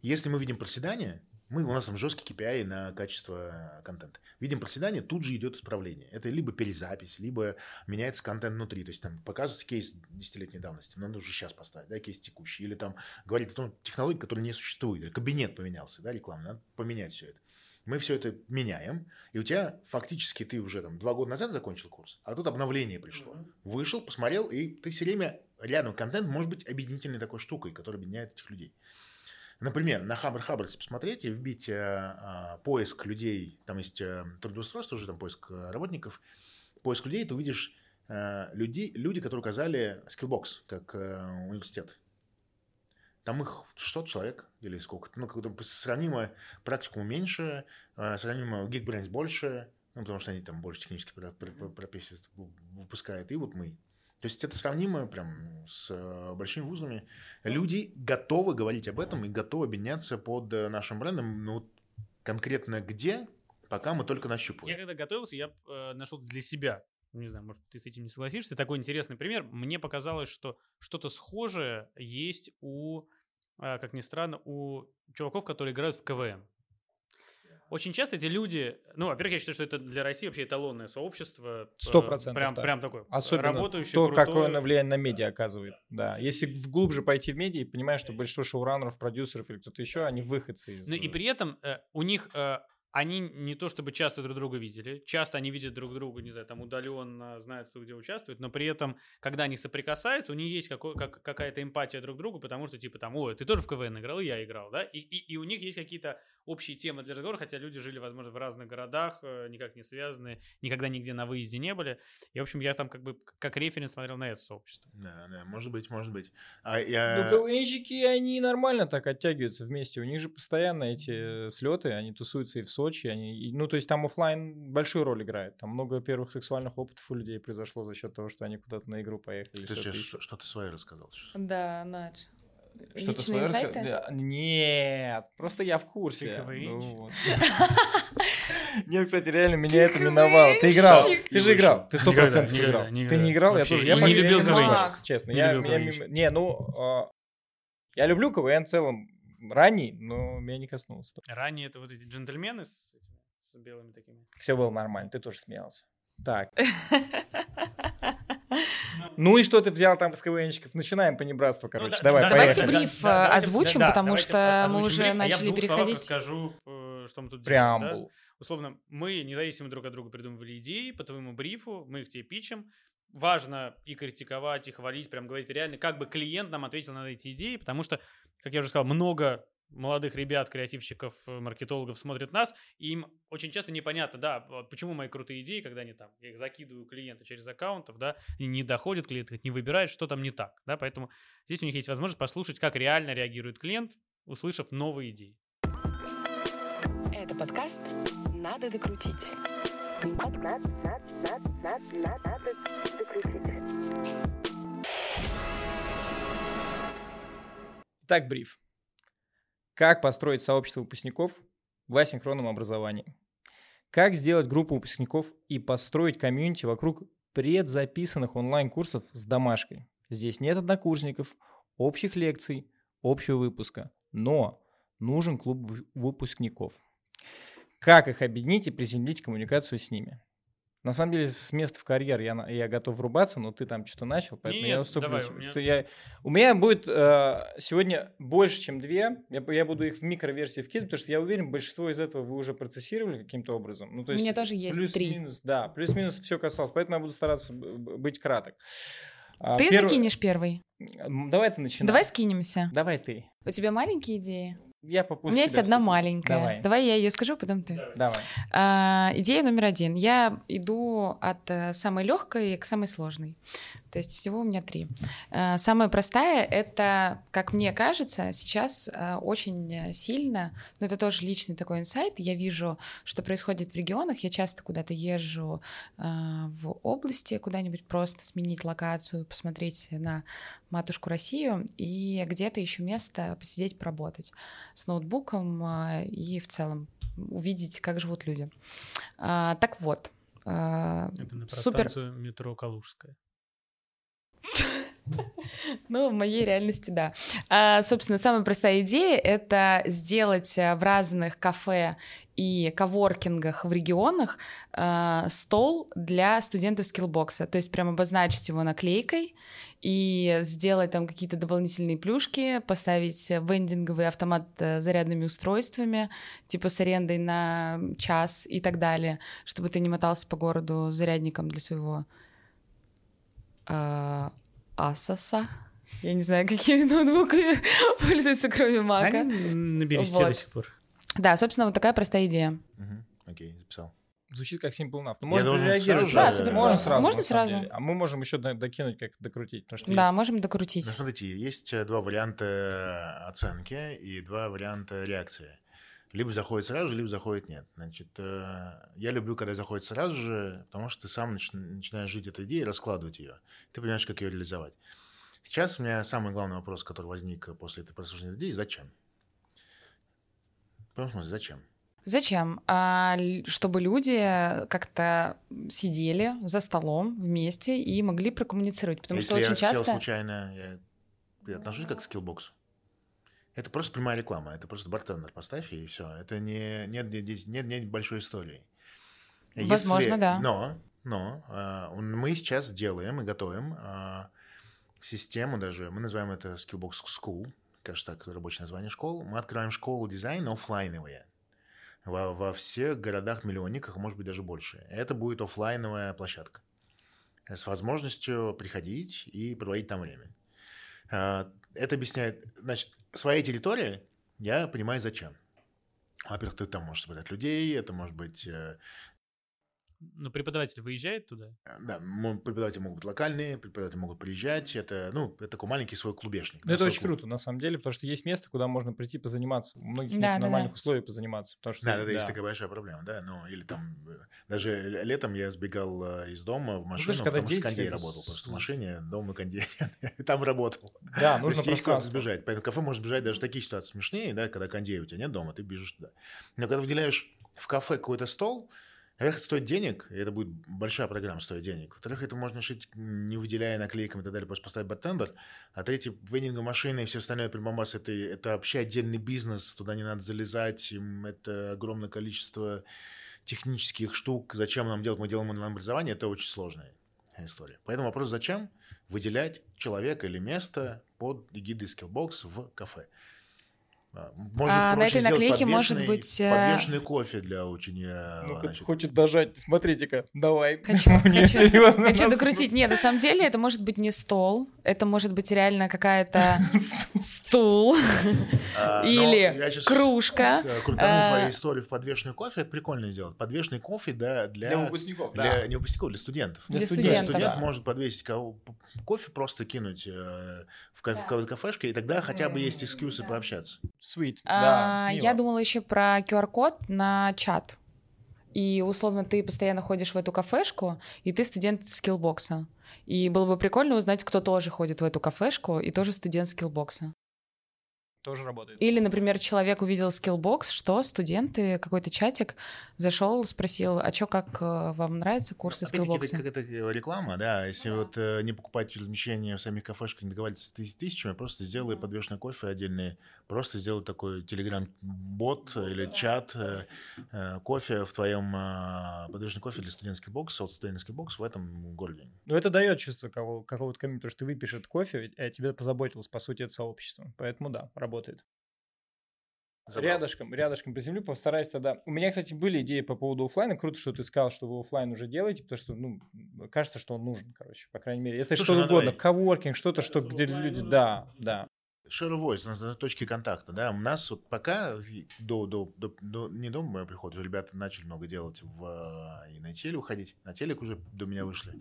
Если мы видим проседание, мы, у нас там жесткий KPI на качество э, контента. Видим проседание, тут же идет исправление. Это либо перезапись, либо меняется контент внутри. То есть там показывается кейс десятилетней давности, но надо уже сейчас поставить, да, кейс текущий. Или там говорит о том, технологии, которые не существуют. Или кабинет поменялся, да, рекламный, надо поменять все это. Мы все это меняем, и у тебя фактически ты уже там два года назад закончил курс, а тут обновление пришло. Вышел, посмотрел, и ты все время рядом контент может быть объединительной такой штукой, которая объединяет этих людей. Например, на Хабр Хабр, если посмотреть и вбить э, э, поиск людей, там есть э, трудоустройство уже, там поиск э, работников, поиск людей, ты увидишь э, людей, люди, которые указали Skillbox как э, университет. Там их 600 человек или сколько-то. Ну, как-то сравнимо практикуму меньше, э, сравнимо Geekbrains больше, ну, потому что они там больше технически про- про- про- профессии выпускают. И вот мы. То есть это сравнимо прям с э, большими вузами. Люди готовы говорить об этом и готовы объединяться под э, нашим брендом. Вот конкретно где, пока мы только Я нащупываем. когда готовился, я э, нашел для себя, не знаю, может, ты с этим не согласишься, такой интересный пример. Мне показалось, что что-то схожее есть у, э, как ни странно, у чуваков, которые играют в КВН. Очень часто эти люди, ну, во-первых, я считаю, что это для России вообще эталонное сообщество. э, Сто процентов Прям, так. прям такое. Особенно работающее, то, крутое. какое оно влияние на медиа оказывает. Да. Если глубже пойти в медиа, понимаешь, что большинство шоураннеров, продюсеров или кто-то еще, они выходцы из... Ну и при этом э, у них э, они не то чтобы часто друг друга видели, часто они видят друг друга, не знаю, там удаленно, знают, кто где участвует, но при этом, когда они соприкасаются, у них есть какой, как, какая-то эмпатия друг к другу, потому что, типа, там, ой, ты тоже в КВН играл, и я играл, да, и, и, и у них есть какие-то общие темы для разговора, хотя люди жили, возможно, в разных городах, э, никак не связаны, никогда нигде на выезде не были, и, в общем, я там как бы как референс смотрел на это сообщество. Да, да, может быть, может быть. А я... Ну, КВНщики, они нормально так оттягиваются вместе, у них же постоянно эти э, слеты, они тусуются и в Сочи, они, ну, то есть там офлайн большую роль играет. Там много первых сексуальных опытов у людей произошло за счет того, что они куда-то на игру поехали. Ты сейчас что, что-то свое рассказал сейчас. Да, Надж. Что-то свое раска- Нет, просто я в курсе. Ну. Нет, кстати, реально меня это миновало. Ты играл, ты же играл, ты сто процентов играл. Ты не играл, я тоже. Я не любил ошибаюсь, Честно, Не я Не, ну, а, я люблю КВН в целом ранний, но меня не коснулось. Ранее это вот эти джентльмены с, с белыми такими. Все было нормально, ты тоже смеялся. Так. Ну и что ты взял там с КВНщиков? Начинаем понебратство, короче. да- Давай, да- Давайте бриф, э, озвучим, потому что мы уже бриф, а начали я в двух словах переходить. расскажу, э, что мы тут делаем. да? Преамбул. Условно, мы независимо друг от друга придумывали идеи по твоему брифу, мы их тебе пичем. Важно и критиковать, и хвалить, прям говорить реально, как бы клиент нам ответил на эти идеи, потому что, как я уже сказал, много молодых ребят, креативщиков, э, маркетологов смотрят нас, и им очень часто непонятно, да, почему мои крутые идеи, когда они там, я их закидываю клиента через аккаунтов, да, не доходит клиент, не выбирает, что там не так, да, поэтому здесь у них есть возможность послушать, как реально реагирует клиент, услышав новые идеи. Это подкаст «Надо докрутить». Надо, надо, надо, надо, надо, надо, надо докрутить. Итак, бриф. Как построить сообщество выпускников в асинхронном образовании? Как сделать группу выпускников и построить комьюнити вокруг предзаписанных онлайн-курсов с домашкой? Здесь нет однокурсников, общих лекций, общего выпуска, но нужен клуб вы- выпускников. Как их объединить и приземлить коммуникацию с ними? На самом деле, с места в карьер я, на- я готов врубаться, но ты там что-то начал, поэтому я Нет, уступлю. давай, у меня- я- у меня будет э, сегодня больше, чем две. Я, я буду их в микроверсии вкидывать, потому что я уверен, большинство из этого вы уже процессировали каким-то образом. Ну, то У меня есть тоже есть три. плюс-минус, Да, плюс-минус все касалось, поэтому я буду стараться быть краток. А, Ты перв- закинешь первый. Давай ты начинай. Давай скинемся. Давай ты. У тебя маленькие идеи? Я У попозже меня есть одна маленькая. Давай. я ее скажу, потом ты. Давай. А, идея номер один. Я иду от э, самой легкой к самой сложной. То есть всего у меня три. А, самая простая — это, как мне кажется, сейчас а, очень э, сильно, но это тоже личный такой инсайт, я вижу, что происходит в регионах, я часто куда-то езжу а, в области куда-нибудь просто сменить локацию, посмотреть на матушку Россию, и где-то еще место посидеть, поработать с ноутбуком а, и в целом увидеть, как живут люди. А, так вот, а, Это на супер. метро Калужская. Ну, в моей реальности, да. А, собственно, самая простая идея — это сделать а, в разных кафе и коворкингах в регионах а, стол для студентов скиллбокса. То есть прям обозначить его наклейкой и сделать там какие-то дополнительные плюшки, поставить вендинговый автомат э, с зарядными устройствами, типа с арендой на час и так далее, чтобы ты не мотался по городу зарядником для своего а, Асоса. Я не знаю, какими ноутбуками пользуются, кроме Мака. Они на бересте Вот. до сих пор. Да, собственно, вот такая простая идея. Мгм. Окей, записал. Звучит как Simple Enough. Ну, Я можно реагировать. сразу Да, же- супер можно сразу. Можно сразу. деле. А мы можем еще до- докинуть, как докрутить. потому что Да, есть- можем докрутить. Ну, смотрите, есть э, два варианта оценки и два варианта реакции. Либо заходит сразу же, либо заходит нет. Значит, э, я люблю, когда заходит сразу же, потому что ты сам нач- начинаешь жить этой идеей, раскладывать ее. Ты понимаешь, как ее реализовать. Сейчас у меня самый главный вопрос, который возник после этой прослушивания идеи, зачем? Смысле, зачем? Зачем? А, чтобы люди как-то сидели за столом вместе и могли прокоммуницировать. Потому Если что я очень сел часто... случайно, я, я отношусь как к скиллбоксу. Это просто прямая реклама, это просто бартендер поставь и все. Это не нет, нет, нет, нет большой истории. Возможно, да. Но, но а, он- мы сейчас делаем и готовим а, систему даже, мы называем это Skillbox School, кажется, так рабочее название школ. Мы открываем школу дизайна оффлайновые. во, во всех городах-миллионниках, может быть, даже больше. Это будет оффлайновая площадка с возможностью приходить и проводить там время. Это объясняет, значит, своей территории я понимаю, зачем. Во-первых, ты там можешь собирать людей, это может быть Ну, преподаватель выезжает туда? Да, мо- преподаватели могут быть локальные, преподаватели могут приезжать. Это, ну, это такой маленький свой клубешник. Ну, да, это очень клуб. круто, на самом деле, потому что есть место, куда можно прийти позаниматься. У многих Да, нет да, нормальных да. условий позаниматься. Потому что, Да, да, да, есть такая большая проблема, да. Ну, или там, э, даже летом я сбегал э, из дома в машину, знаешь, когда потому что кондей работал. с- Просто в машине, дома кондей, там работал. Да, нужно есть куда сбежать. Поэтому кафе может сбежать даже такие ситуации смешные, да, когда кондея у тебя нет дома, ты бежишь туда. Но когда выделяешь в кафе какой-то стол, во-первых, это стоит денег, и это будет большая программа стоит денег. Во-вторых, это можно решить, не выделяя наклейками и так далее, просто поставить бартендер. А третье, вендинговые машины и все остальное прибамбас, это, это вообще отдельный бизнес, туда не надо залезать, им это огромное количество технических штук. Зачем нам делать? Мы делаем онлайн-образование, это очень сложная история. Поэтому вопрос, зачем выделять человека или место под эгидой Skillbox в кафе? А, Может А, на этой наклейке может подвешенный- быть, э, Подвешенный кофе для ученика. Ну, значит, хочет дожать. Смотрите-ка, давай. Хочу, Мне хочу, серьезно хочу докрутить. Нет, на самом деле это может быть не стол, это может быть реально какая-то стул а, или кружка. э, Крутану А, историю в подвешенный кофе, это прикольно сделать. Подвешенный кофе да, для, Для выпускников, для- да. не выпускников, для студентов. Для студентов, студент может подвесить ко- кофе, просто кинуть э, в ка- в ка- кафешке, и тогда хотя бы есть экскьюзы пообщаться. Sweet, А, да. Я думала еще про QR-код на чат. И условно ты постоянно ходишь в эту кафешку, и ты студент Skillbox а. И было бы прикольно узнать, кто тоже ходит в эту кафешку и тоже студент Skillbox а. Тоже работает. Или, например, человек увидел Skillbox, что студенты, какой-то чатик, зашел, спросил, а что, как э, вам нравятся курсы Опять-таки, это какая-то реклама, да, если вот э, не покупать размещение в самих кафешках, не договариваться с тыс- тысячами, просто сделай подвешенный кофе отдельный, просто сделай такой телеграм-бот или чат э, э, кофе в твоем э, подвешенный кофе для студентов Skillbox, от студентов Skillbox в этом городе. Ну, это дает чувство кого- какого-то комьюнити, потому что ты этот кофе, о тебе позаботилось, по сути, это сообщество. Поэтому да, работает. Забрал. Рядышком, рядышком приземлю, постараюсь тогда. У меня, кстати, были идеи по поводу оффлайна. Круто, что ты сказал, что вы оффлайн уже делаете, потому что, ну, кажется, что он нужен, короче, по крайней мере. Это Слушай, что ну угодно, давай. коворкинг, что-то, что где люди, да, да. Share voice, у нас на точке контакта, да, у нас вот пока до, до, до, до- не до моего прихода, уже ребята начали много делать в, э, и на теле уходить, на телек уже до меня вышли,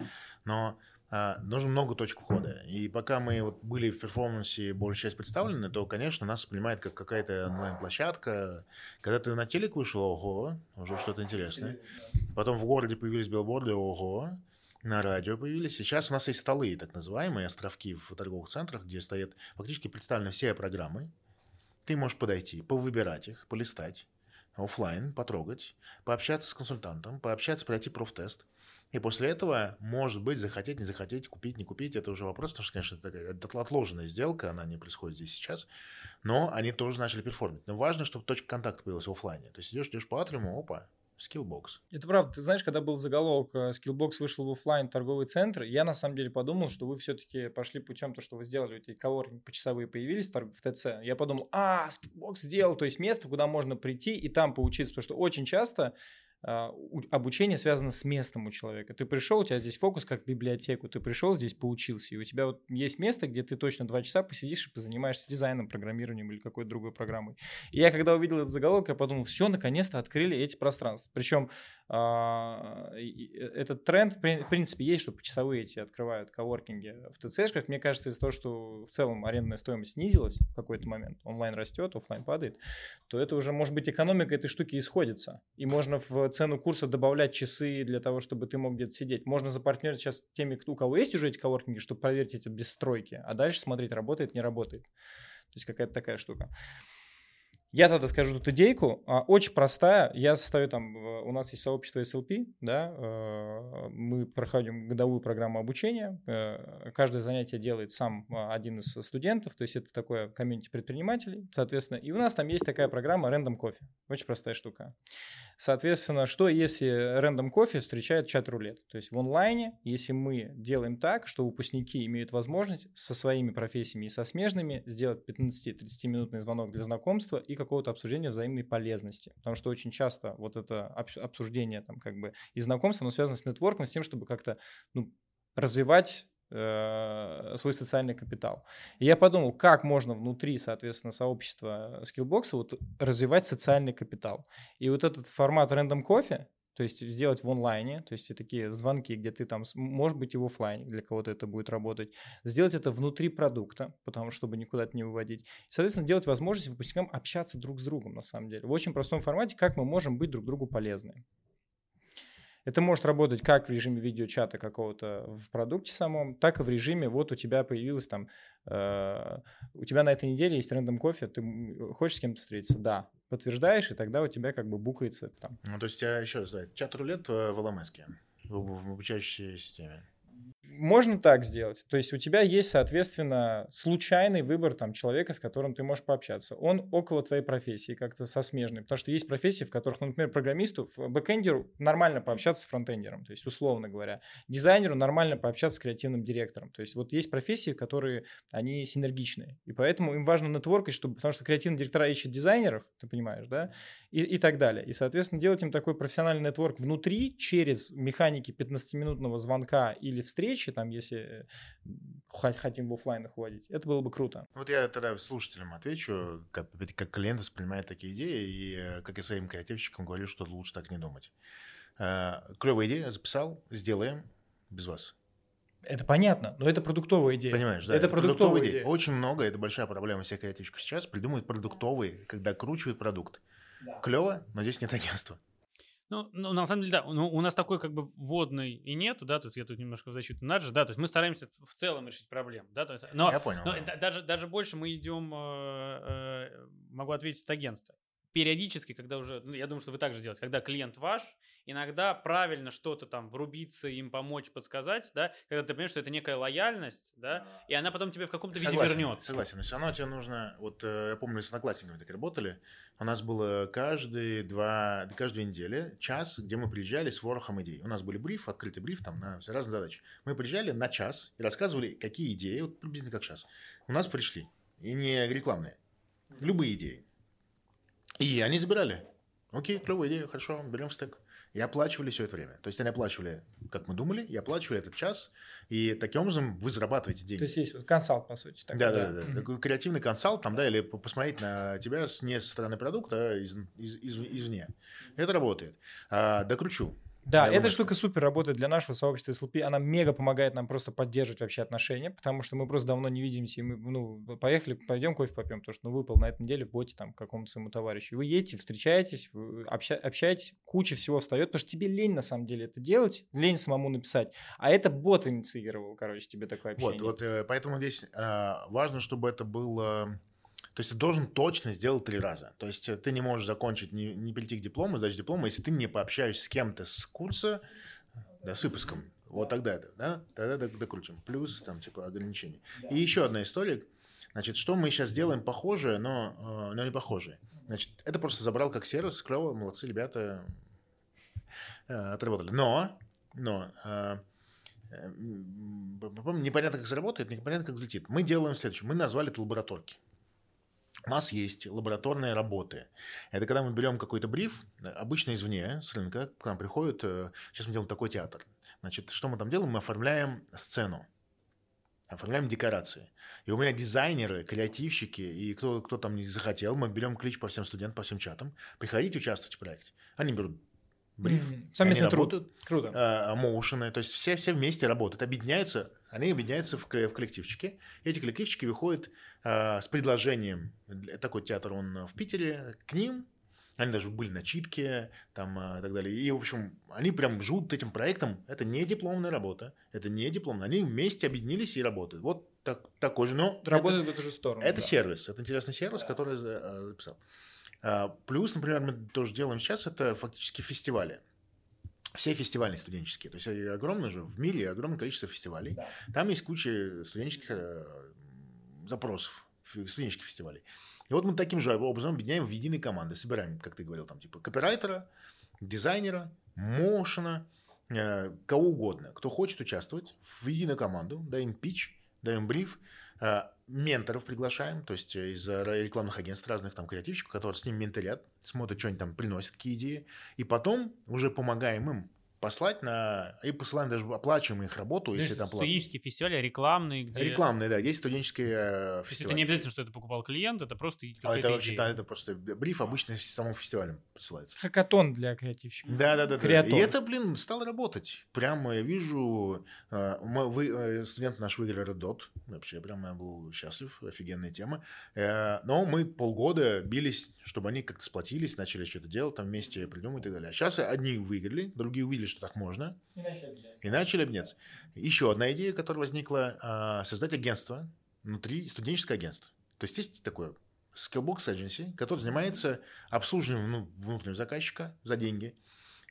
но а, нужно много точек входа, и пока мы вот были в перформансе большая часть представлены, то, конечно, нас воспринимает как какая-то онлайн-площадка, когда ты на телек вышел, ого, уже что-то интересное, потом в городе появились билборды, ого, на радио появились. Сейчас у нас есть столы, так называемые, островки в торговых центрах, где стоят фактически представлены все программы. Ты можешь подойти, повыбирать их, полистать, оффлайн, потрогать, пообщаться с консультантом, пообщаться, пройти профтест. И после этого, может быть, захотеть, не захотеть, купить, не купить, это уже вопрос, потому что, конечно, это такая отложенная сделка, она не происходит здесь сейчас, но они тоже начали перформить. Но важно, чтобы точка контакта появилась в оффлайне. То есть идешь, идешь по атриуму, опа, скиллбокс. Это правда. Ты знаешь, когда был заголовок э, Skillbox вышел в оффлайн торговый центр, я на самом деле подумал, что вы все-таки пошли путем то, что вы сделали, эти коворкинг почасовые появились в ТЦ. Я подумал, а, Skillbox сделал, то есть место, куда можно прийти и там поучиться, потому что очень часто обучение связано с местом у человека. Ты пришел, у тебя здесь фокус как в библиотеку, ты пришел, здесь поучился, и у тебя вот есть место, где ты точно два часа посидишь и позанимаешься дизайном, программированием или какой-то другой программой. И я когда увидел этот заголовок, я подумал, все, наконец-то открыли эти пространства. Причем а, и этот тренд, в прин- в принципе, есть, что почасовые эти открывают коворкинги в ТЦшках. Мне кажется, из-за того, что в целом арендная стоимость снизилась в какой-то момент, онлайн растет, оффлайн падает, то это уже, может быть, экономика этой штуки исходится. И можно в цену курса добавлять часы для того, чтобы ты мог где-то сидеть. Можно запартнерить сейчас теми, у кого есть уже эти коворкинги, чтобы проверить эти без стройки, а дальше смотреть, работает, не работает. То есть какая-то такая штука. Я тогда скажу тут идейку, а, очень простая. Я состою там, у нас есть сообщество SLP, да, э, мы проходим годовую программу обучения. э, Каждое занятие делает сам а, один из студентов, то есть это такое комьюнити предпринимателей, соответственно. И у нас там есть такая программа Random Coffee, очень простая штука. Соответственно, что если Random Coffee встречает чат-рулет? То есть в онлайне, если мы делаем так, что выпускники имеют возможность со своими профессиями и со смежными сделать 15-30-минутный звонок для знакомства и какого-то обсуждения взаимной полезности. Потому что очень часто вот это обсуждение там как бы и знакомство, оно связано с нетворком, с тем, чтобы как-то ну, развивать э, свой социальный капитал. И я подумал, как можно внутри, соответственно, сообщества Skillbox вот развивать социальный капитал. И вот этот формат Random Coffee, то есть сделать в онлайне, то есть такие звонки, где ты там, может быть, и в офлайне, для кого-то это будет работать, сделать это внутри продукта, потому чтобы никуда это не выводить, соответственно, делать возможность выпускникам общаться друг с другом, на самом деле, в очень простом формате, как мы можем быть друг другу полезны. Это может работать как в режиме видеочата какого-то в продукте самом, так и в режиме, вот у тебя появилось там, э, у тебя на этой неделе есть рандом кофе, ты хочешь с кем-то встретиться? Да. Подтверждаешь, и тогда у тебя как бы букается там. Ну, то есть, я еще раз, да, чат-рулет ЛМС, в, в обучающей системе можно так сделать. То есть у тебя есть, соответственно, случайный выбор там, человека, с которым ты можешь пообщаться. Он около твоей профессии, как-то со смежной. Потому что есть профессии, в которых, ну, например, программисту, бэкэндеру нормально пообщаться с фронтендером, то есть условно говоря. Дизайнеру нормально пообщаться с креативным директором. То есть вот есть профессии, которые, они синергичные. И поэтому им важно нетворкать, чтобы, потому что креативные директора ищут дизайнеров, ты понимаешь, да, и, и так далее. И, соответственно, делать им такой профессиональный нетворк внутри через механики 15-минутного звонка или встречи, встречи, там, если хотим в офлайн их вводить. Это было бы круто. Вот я тогда слушателям отвечу, как, как клиент воспринимает такие идеи, и э, как я своим креативщикам говорю, что лучше так не думать. Э, Клевая идея, записал, сделаем без вас. Это понятно, но это продуктовая идея. Понимаешь, да. Это, это продуктовая, продуктовая идея. идея. Очень много, это большая проблема всех креативщиков сейчас, придумывают продуктовые, когда кручивают продукт. Да. Клево, но здесь нет агентства. Ну, ну, на самом деле, да, ну, у нас такой как бы вводной и нету, да, тут я тут немножко в защиту Наджа, да, то есть мы стараемся в целом решить проблему, да, то есть, но, я понял. Но, да. даже, даже больше мы идем, э, э, могу ответить от агентства, периодически, когда уже, ну, я думаю, что вы также делаете, когда клиент ваш, иногда правильно что-то там врубиться, им помочь, подсказать, да, когда ты понимаешь, что это некая лояльность, да, и она потом тебе в каком-то виде вернется. Согласен, но все равно тебе нужно, вот э, я помню, с одноклассниками так работали, у нас было каждые два, каждые две недели час, где мы приезжали с ворохом идей. У нас были бриф, открытый бриф там на все разные задачи. Мы приезжали на час и рассказывали, какие идеи, вот приблизительно как сейчас, у нас пришли, и не рекламные, любые идеи. И они забирали. Окей, клевая идея, хорошо, берем в стек. И оплачивали все это время. То есть они оплачивали, как мы думали, и оплачивали этот час. И таким образом вы зарабатываете деньги. То есть есть консалт, по сути. Такой, да, да, да. да. Такой креативный консалт, там, да, или посмотреть на тебя не со стороны продукта, а из, из, из, извне. Это работает. А, докручу. Да, эта думаю, штука супер работает для нашего сообщества SLP. Она мега помогает нам просто поддерживать вообще отношения, потому что мы просто давно не видимся, и мы, ну, поехали, пойдем кофе попьем, потому что, ну, выпал на этой неделе в боте там какому-то своему товарищу. И вы едете, встречаетесь, обща, общаетесь, куча всего встает, потому что тебе лень на самом деле это делать, лень самому написать, а это бот инициировал, короче, тебе такое общение. Вот, вот э, поэтому здесь э, важно, чтобы это было то есть ты должен точно сделать три раза. То есть э, ты не можешь закончить, не, не прийти к диплому, сдать диплом, если ты не пообщаешься с кем-то с курса, да, с выпуском. Вот тогда это, да, тогда докрутим. Плюс там типа ограничений. И еще одна история. Значит, что мы сейчас делаем похожее, но, э, но не похожее. Значит, это просто забрал как сервис, клево, молодцы ребята, э, отработали. Но, но непонятно, как заработает, непонятно, как взлетит. Мы делаем следующее. Мы назвали это лабораторки. У нас есть лабораторные работы. Это когда мы берем какой-то бриф, обычно извне, с рынка, к нам приходит, э, сейчас мы делаем такой театр. Значит, что мы там делаем? Мы оформляем сцену, оформляем декорации. И у меня дизайнеры, креативщики, и кто, кто там не захотел, мы берем ключ по всем студентам, по всем чатам, приходите участвовать в проекте. Они берут бриф. Mm-hmm. Совместный они труд. работают, Круто. Э, моушены, то есть все, все вместе работают, объединяются, они объединяются в, в коллективчики. Эти коллективчики выходят э, с предложением, такой театр он в Питере, к ним, они даже были на читке, там, и так далее. И, в общем, они прям живут этим проектом. Это не дипломная работа, это не дипломная. Они вместе объединились и работают. Вот так, такой же, но... Работают это, в эту же сторону. Это да. сервис, это интересный сервис, да. который я записал. А, плюс, например, мы тоже делаем сейчас, это фактически фестивали. Все фестивали студенческие. То есть огромное же, в мире огромное количество фестивалей. Да. Там есть куча студенческих э, запросов, студенческих фестивалей. И вот мы таким же образом объединяем в единые команды. Собираем, как ты говорил, там типа копирайтера, дизайнера, моушена, э, кого угодно. Кто хочет участвовать в единую команду, даем пич, даем бриф, э, менторов приглашаем, то есть э, из э, рекламных агентств разных там креативщиков, которые с ним менторят, смотрят, что они там приносят, какие идеи, и потом уже помогаем им послать на... И посылаем даже оплачиваем их работу, если там платно. Студенческие фестивали рекламные, где... Рекламные, да, есть студенческие э, фестивали. это не обязательно, что это покупал клиент, это просто А это вообще, да, это просто бриф обычно с самым фестивалем посылается. Хакатон для креативщиков. Да, да, да. Креатор. И это, блин, стало работать. Прямо я вижу, э, мы, вы, э, студент наш выиграли Red Dot. Вообще, прям я был счастлив, офигенная тема. Э, Но мы полгода бились, чтобы они как-то сплотились, начали что-то делать, там вместе придумать и так далее. А сейчас одни выиграли, другие увидели, что так можно, и начали обняться. Еще одна идея, которая возникла, а, создать агентство внутри, студенческое агентство. То есть есть такое Skillbox Agency, который занимается обслуживанием ну, внутреннего заказчика за деньги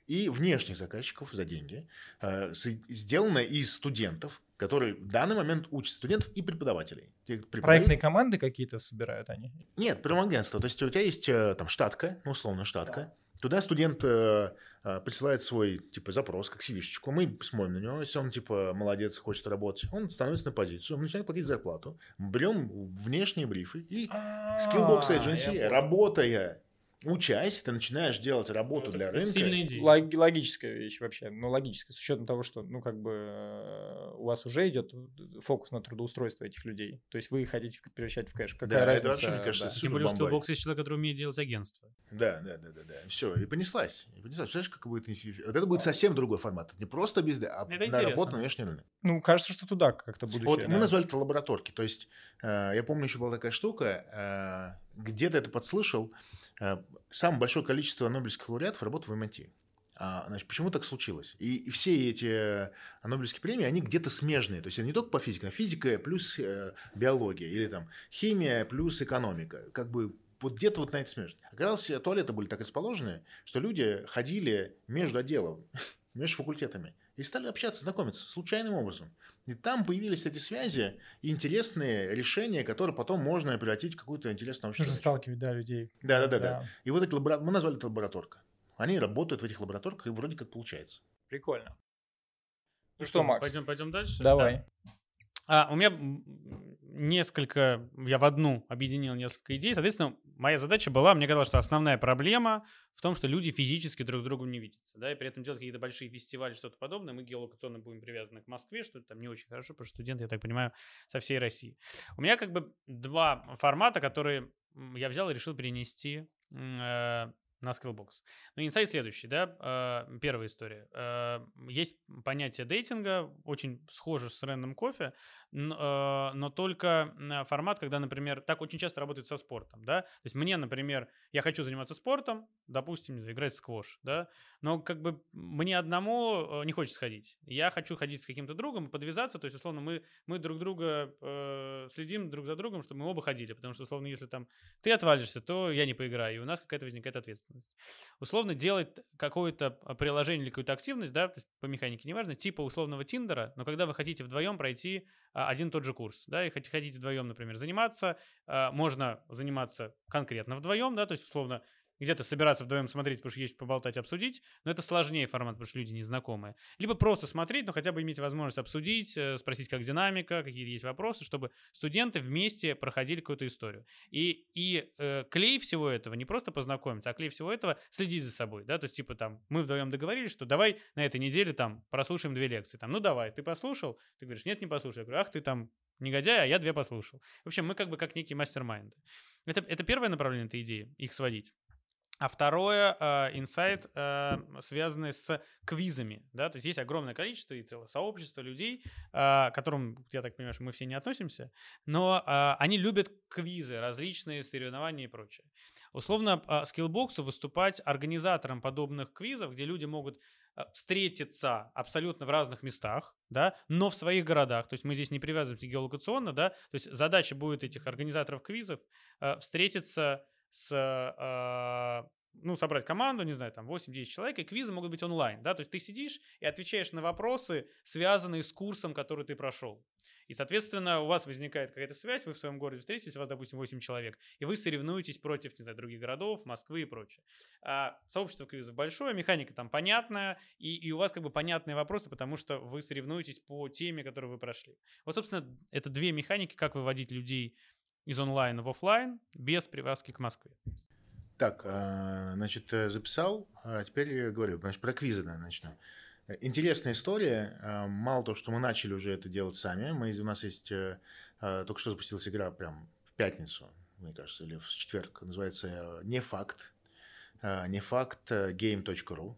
и внешних заказчиков за деньги. С- Сделано из студентов, которые в данный момент учат студентов и преподавателей. Преподают- Проектные команды какие-то собирают они. нет, прям агентство. То есть у тебя есть э, там штатка, ну, условно, штатка. Туда студент э, э, присылает свой, типа, запрос, как cv Мы смотрим на него. Если он, типа, молодец, хочет работать, он становится на позицию, мы начинаем платить зарплату. Берем внешние брифы и Skillbox А, Agency, я понял. работая, учась, ты начинаешь делать работу для рынка. Сильная идея. Лог- логическая вещь вообще, ну логическая, с учетом того, что, ну как бы э, у вас уже идет фокус на трудоустройство этих людей, то есть вы их хотите превращать в кэш. Какая Да, это разница? вообще, мне кажется, да. супер Тем более, бомбарь. Skillbox есть человек, который умеет делать агентство. Да, да, да, да, да. Все, и понеслась. И понеслась. Представляешь, как будет... Вот это будет совсем другой формат. Это не просто бизнес, а Это на работу на внешний рынок. Ну, кажется, что туда как-то будущее. Вот мы да. назвали это лабораторки. То есть, э, я помню, еще была такая штука, э, где-то это подслышал. Э, самое большое количество нобелевских лауреатов работает в MIT. А, значит, почему так случилось? И, все эти э, Нобелевские премии, они где-то смежные. То есть, они не только по физике, а физика плюс э, биология. Или там химия плюс экономика. Как бы вот где-то вот на это смежно. Оказалось, туалеты были так расположены, что люди ходили между отделом, между факультетами и стали общаться, знакомиться случайным образом. И там появились эти связи и интересные решения, которые потом можно превратить в какую-то интересную научную Нужно задачу. сталкивать, да, людей. Да, да, да, да. И вот эти лабора... мы назвали это лабораторка. Они работают в этих лабораторках, и вроде как получается. Прикольно. Ну что, Макс, Пойдем, пойдем дальше. давай. Да. А, у меня несколько, я в одну объединил несколько идей. Соответственно, моя задача была, мне казалось, что основная проблема в том, что люди физически друг с другом не видятся, да, и при этом делать какие-то большие фестивали, что-то подобное. Мы геолокационно будем привязаны к Москве, что там не очень хорошо, потому что студенты, я так понимаю, со всей России. У меня как бы два формата, которые я взял и решил перенести э, на Skillbox. Ну, инсайт следующий, да, э, первая история. Э, Есть понятие дейтинга, очень схоже с рандом кофе, н- э, но только э, формат, когда, например, так очень часто работает со спортом, да, то есть мне, например, я хочу заниматься спортом, допустим, играть в сквош, да, но как бы мне одному э, не хочется ходить, я хочу ходить с каким-то другом подвязаться, то есть, условно, мы, мы друг друга э, следим друг за другом, чтобы мы оба ходили, потому что, условно, если там ты отвалишься, то я не поиграю, и у нас какая-то возникает ответственность. Условно делать какое-то приложение или какую-то активность, да, то есть по механике неважно, типа условного Тиндера, но когда вы хотите вдвоем пройти один и тот же курс, да, и хот- хотите вдвоем, например, заниматься, а, можно заниматься конкретно вдвоем, да, то есть условно где-то собираться вдвоем смотреть, потому что есть поболтать, обсудить, но это сложнее формат, потому что люди незнакомые. Либо просто смотреть, но хотя бы иметь возможность обсудить, э, спросить, как динамика, какие есть вопросы, чтобы студенты вместе проходили какую-то историю. И, и э, клей всего этого не просто познакомиться, а клей всего этого следить за собой, да, то есть типа там мы вдвоем договорились, что давай на этой неделе там прослушаем две лекции, там, ну давай, ты послушал, ты говоришь, нет, не послушал, я говорю, ах ты там негодяй, а я две послушал. В общем, мы как бы как некий мастер-майнд. Это, это первое направление этой идеи, их сводить. А второе, э, инсайт, э, связанный с квизами, да, то есть есть огромное количество и целое сообщество людей, э, к которым, я так понимаю, что мы все не относимся, но они любят квизы, различные соревнования и прочее. Условно, скиллбоксу выступать организатором подобных квизов, где люди могут встретиться абсолютно в разных местах, да, но в своих городах. То есть мы здесь не привязываемся геолокационно, да, то есть задача будет этих организаторов квизов встретиться с, э, ну, собрать команду, не знаю, там 8-10 человек, и квизы могут быть онлайн, да, то есть ты сидишь и отвечаешь на вопросы, связанные с курсом, который ты прошел. И, соответственно, у вас возникает какая-то связь, вы в своем городе встретились, у вас, допустим, 8 человек, и вы соревнуетесь против, не знаю, других городов, Москвы и прочее. А сообщество квизов большое, механика там понятная, и, и у вас как бы понятные вопросы, потому что вы соревнуетесь по теме, которую вы прошли. Вот, собственно, это две механики, как выводить людей из онлайна в офлайн без привязки к Москве. Так, а, значит, э, записал, а теперь говорю, значит, про квизы наверное, начну. Интересная история. А, мало того, что мы начали уже это делать сами, мы, у нас есть, э, только что запустилась игра прям в пятницу, мне кажется, или в четверг, называется э, «Не факт», «Не факт» game.ru.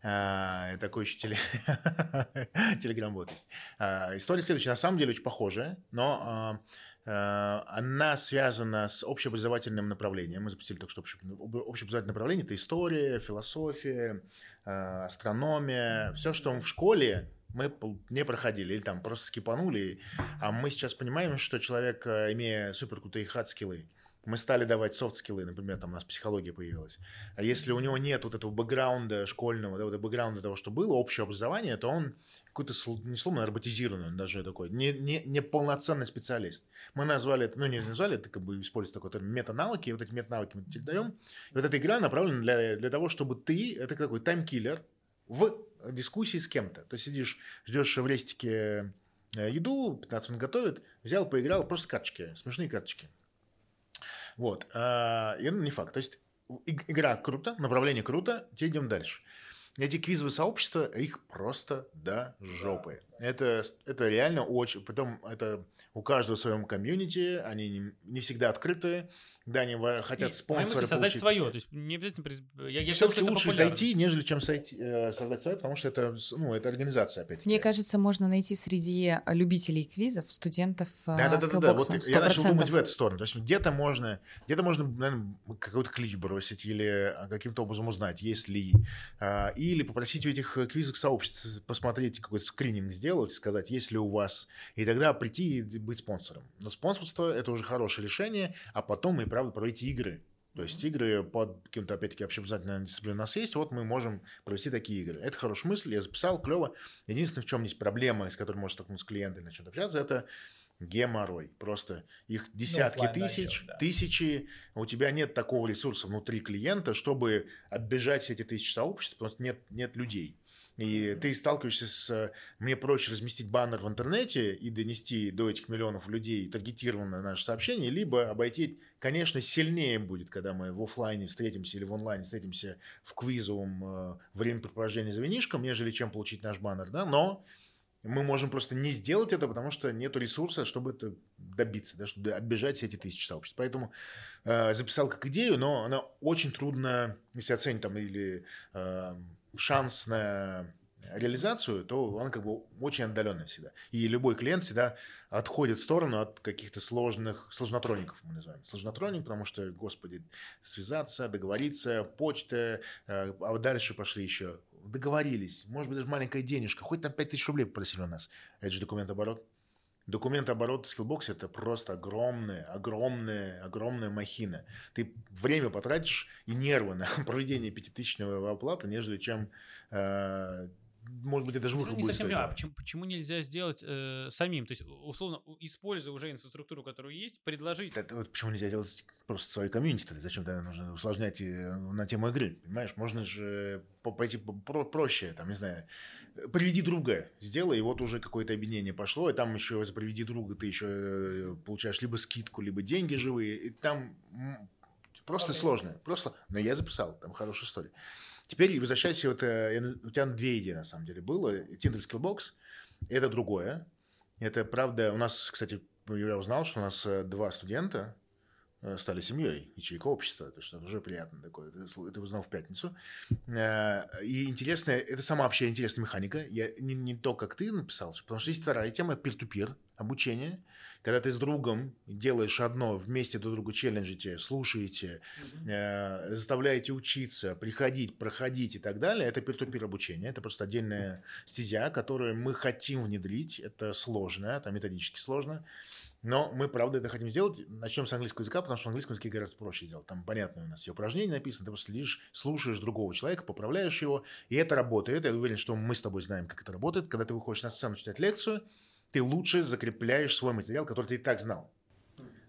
Uh, такой еще теле... телеграм-бот есть. Uh, история следующая. На самом деле очень похожая, но uh, она связана с общеобразовательным направлением. Мы запустили только что общеобразовательное направление. Это история, философия, астрономия. Все, что мы в школе мы не проходили или там просто скипанули. А мы сейчас понимаем, что человек, имея супер крутые хард-скиллы, мы стали давать софт-скиллы, например, там у нас психология появилась. А если у него нет вот этого бэкграунда школьного, да, вот бэкграунда того, что было, общее образование, то он какой-то, не словно роботизированный, он даже такой, не, не, не полноценный специалист. Мы назвали это, ну не назвали, это как бы используется такой термин метанавыки, вот эти метанавыки мы даем. И вот эта игра направлена для, для того, чтобы ты, это такой time killer в дискуссии с кем-то. То есть сидишь, ждешь в рестике э, еду, 15 минут готовят, взял, поиграл, просто карточки, смешные карточки. Вот. А, и ну, не факт. То есть игра круто, направление круто, теперь идем дальше. Эти квизовые сообщества, их просто до жопы. Это, это реально очень... Потом это у каждого в своем комьюнити, они не, не всегда открытые, да, они хотят спонсора создать получить. свое, то есть не обязательно... Я, я Все-таки лучше популярно. зайти, нежели чем сойти, э, создать свое, потому что это, ну, это организация, опять-таки. Мне кажется, можно найти среди любителей квизов, студентов да, да, да, да, да. Вот я начал думать в эту сторону. То есть где-то можно, где-то можно, наверное, какой-то клич бросить или каким-то образом узнать, есть ли. Или попросить у этих квизов сообществ посмотреть, какой-то скрининг сделать, сказать, есть ли у вас. И тогда прийти и быть спонсором. Но спонсорство – это уже хорошее решение, а потом мы правда, проводить игры. То есть игры под каким-то, опять-таки, общеобразовательной дисциплиной у нас есть, вот мы можем провести такие игры. Это хорошая мысль, я записал, клево. Единственное, в чем есть проблема, с которой может столкнуться клиент и начнет общаться, это геморрой. Просто их ну, десятки ну, тысяч, да. тысячи. У тебя нет такого ресурса внутри клиента, чтобы оббежать все эти тысячи сообществ, потому что нет, нет людей. И ты сталкиваешься с... Мне проще разместить баннер в интернете и донести до этих миллионов людей таргетированное наше сообщение, либо обойти, конечно, сильнее будет, когда мы в офлайне встретимся или в онлайне встретимся в квизовом э, времяпрепровождении за винишком, нежели чем получить наш баннер, да, но мы можем просто не сделать это, потому что нет ресурса, чтобы это добиться, да, чтобы оббежать все эти тысячи сообществ. Поэтому э, записал как идею, но она очень трудно, если оценить там или э, шанс на реализацию, то он как бы очень отдаленный всегда. И любой клиент всегда отходит в сторону от каких-то сложных, сложнотроников мы называем. Сложнотроник, потому что, господи, связаться, договориться, почта, э, а дальше пошли еще. Договорились, может быть, даже маленькая денежка, хоть там 5000 рублей попросили у нас. Это же документ оборот. Документооборот в Skillbox это просто огромная, огромная, огромная махина. Ты время потратишь и нервы на проведение пятитысячного оплаты, нежели чем э, может быть, даже выход не совсем понимаю, почему, почему нельзя сделать э, самим? То есть, условно, используя уже инфраструктуру, которая есть, предложить... Это, вот почему нельзя делать просто свою комьюнити? -то? Зачем тогда нужно усложнять э, на тему игры? Понимаешь, можно же пойти про проще, там, не знаю, приведи друга, сделай, и вот уже какое-то объединение пошло, и там еще за приведи друга ты еще э, получаешь либо скидку, либо деньги живые, и там просто okay. сложно, просто, но я записал, там хорошая история. Теперь возвращайся, вот, э, у тебя две идеи на самом деле было, Tinder Skillbox, это другое, это правда, у нас, кстати, я узнал, что у нас э, два студента, Э, стали семьей, ячейка общества. То, что уже приятно такое. Это, узнал в пятницу. И интересная, это сама вообще интересная механика. Я не, не то, как ты написал, потому что есть вторая тема peer-to-peer обучение. Когда ты с другом делаешь одно, вместе друг другу челленджите, слушаете, mm-hmm. заставляете учиться, приходить, проходить и так далее, это peer-to-peer обучение. Это просто отдельная стезя, которую мы хотим внедрить. Это сложно, это методически сложно. Но мы, правда, это хотим сделать. Начнем с английского языка, потому что в английском языке гораздо проще делать. Там понятно у нас все упражнения написаны, ты просто следишь, слушаешь другого человека, поправляешь его, и это работает. Я уверен, что мы с тобой знаем, как это работает. Когда ты выходишь на сцену читать лекцию, ты лучше закрепляешь свой материал, который ты и так знал.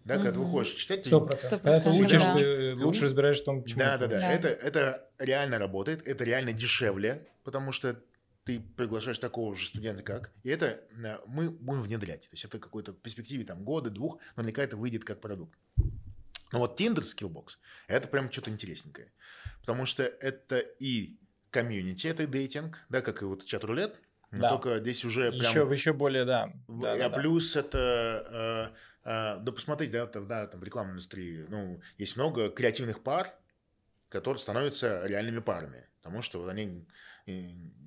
Да, когда ты выходишь читать, ты Сто Сто процентов. Когда ты учишь, да. ты лучше разбираешь в том, почему. Да, да, да. Да. Это, это реально работает, это реально дешевле, потому что ты приглашаешь такого же студента, как. И это э, мы будем внедрять. То есть это какой-то в перспективе там года, двух, наверняка это выйдет как продукт. Но вот Tinder Skillbox – это прям что-то интересненькое. Потому что это и комьюнити, это дейтинг, да, как и вот чат-рулет, но Да. только здесь уже прям... Еще, еще более, да. Да, а да, да. плюс это, э, э, да посмотрите, да, там, да, там в рекламной индустрии, ну, есть много креативных пар, которые становятся реальными парами, потому что они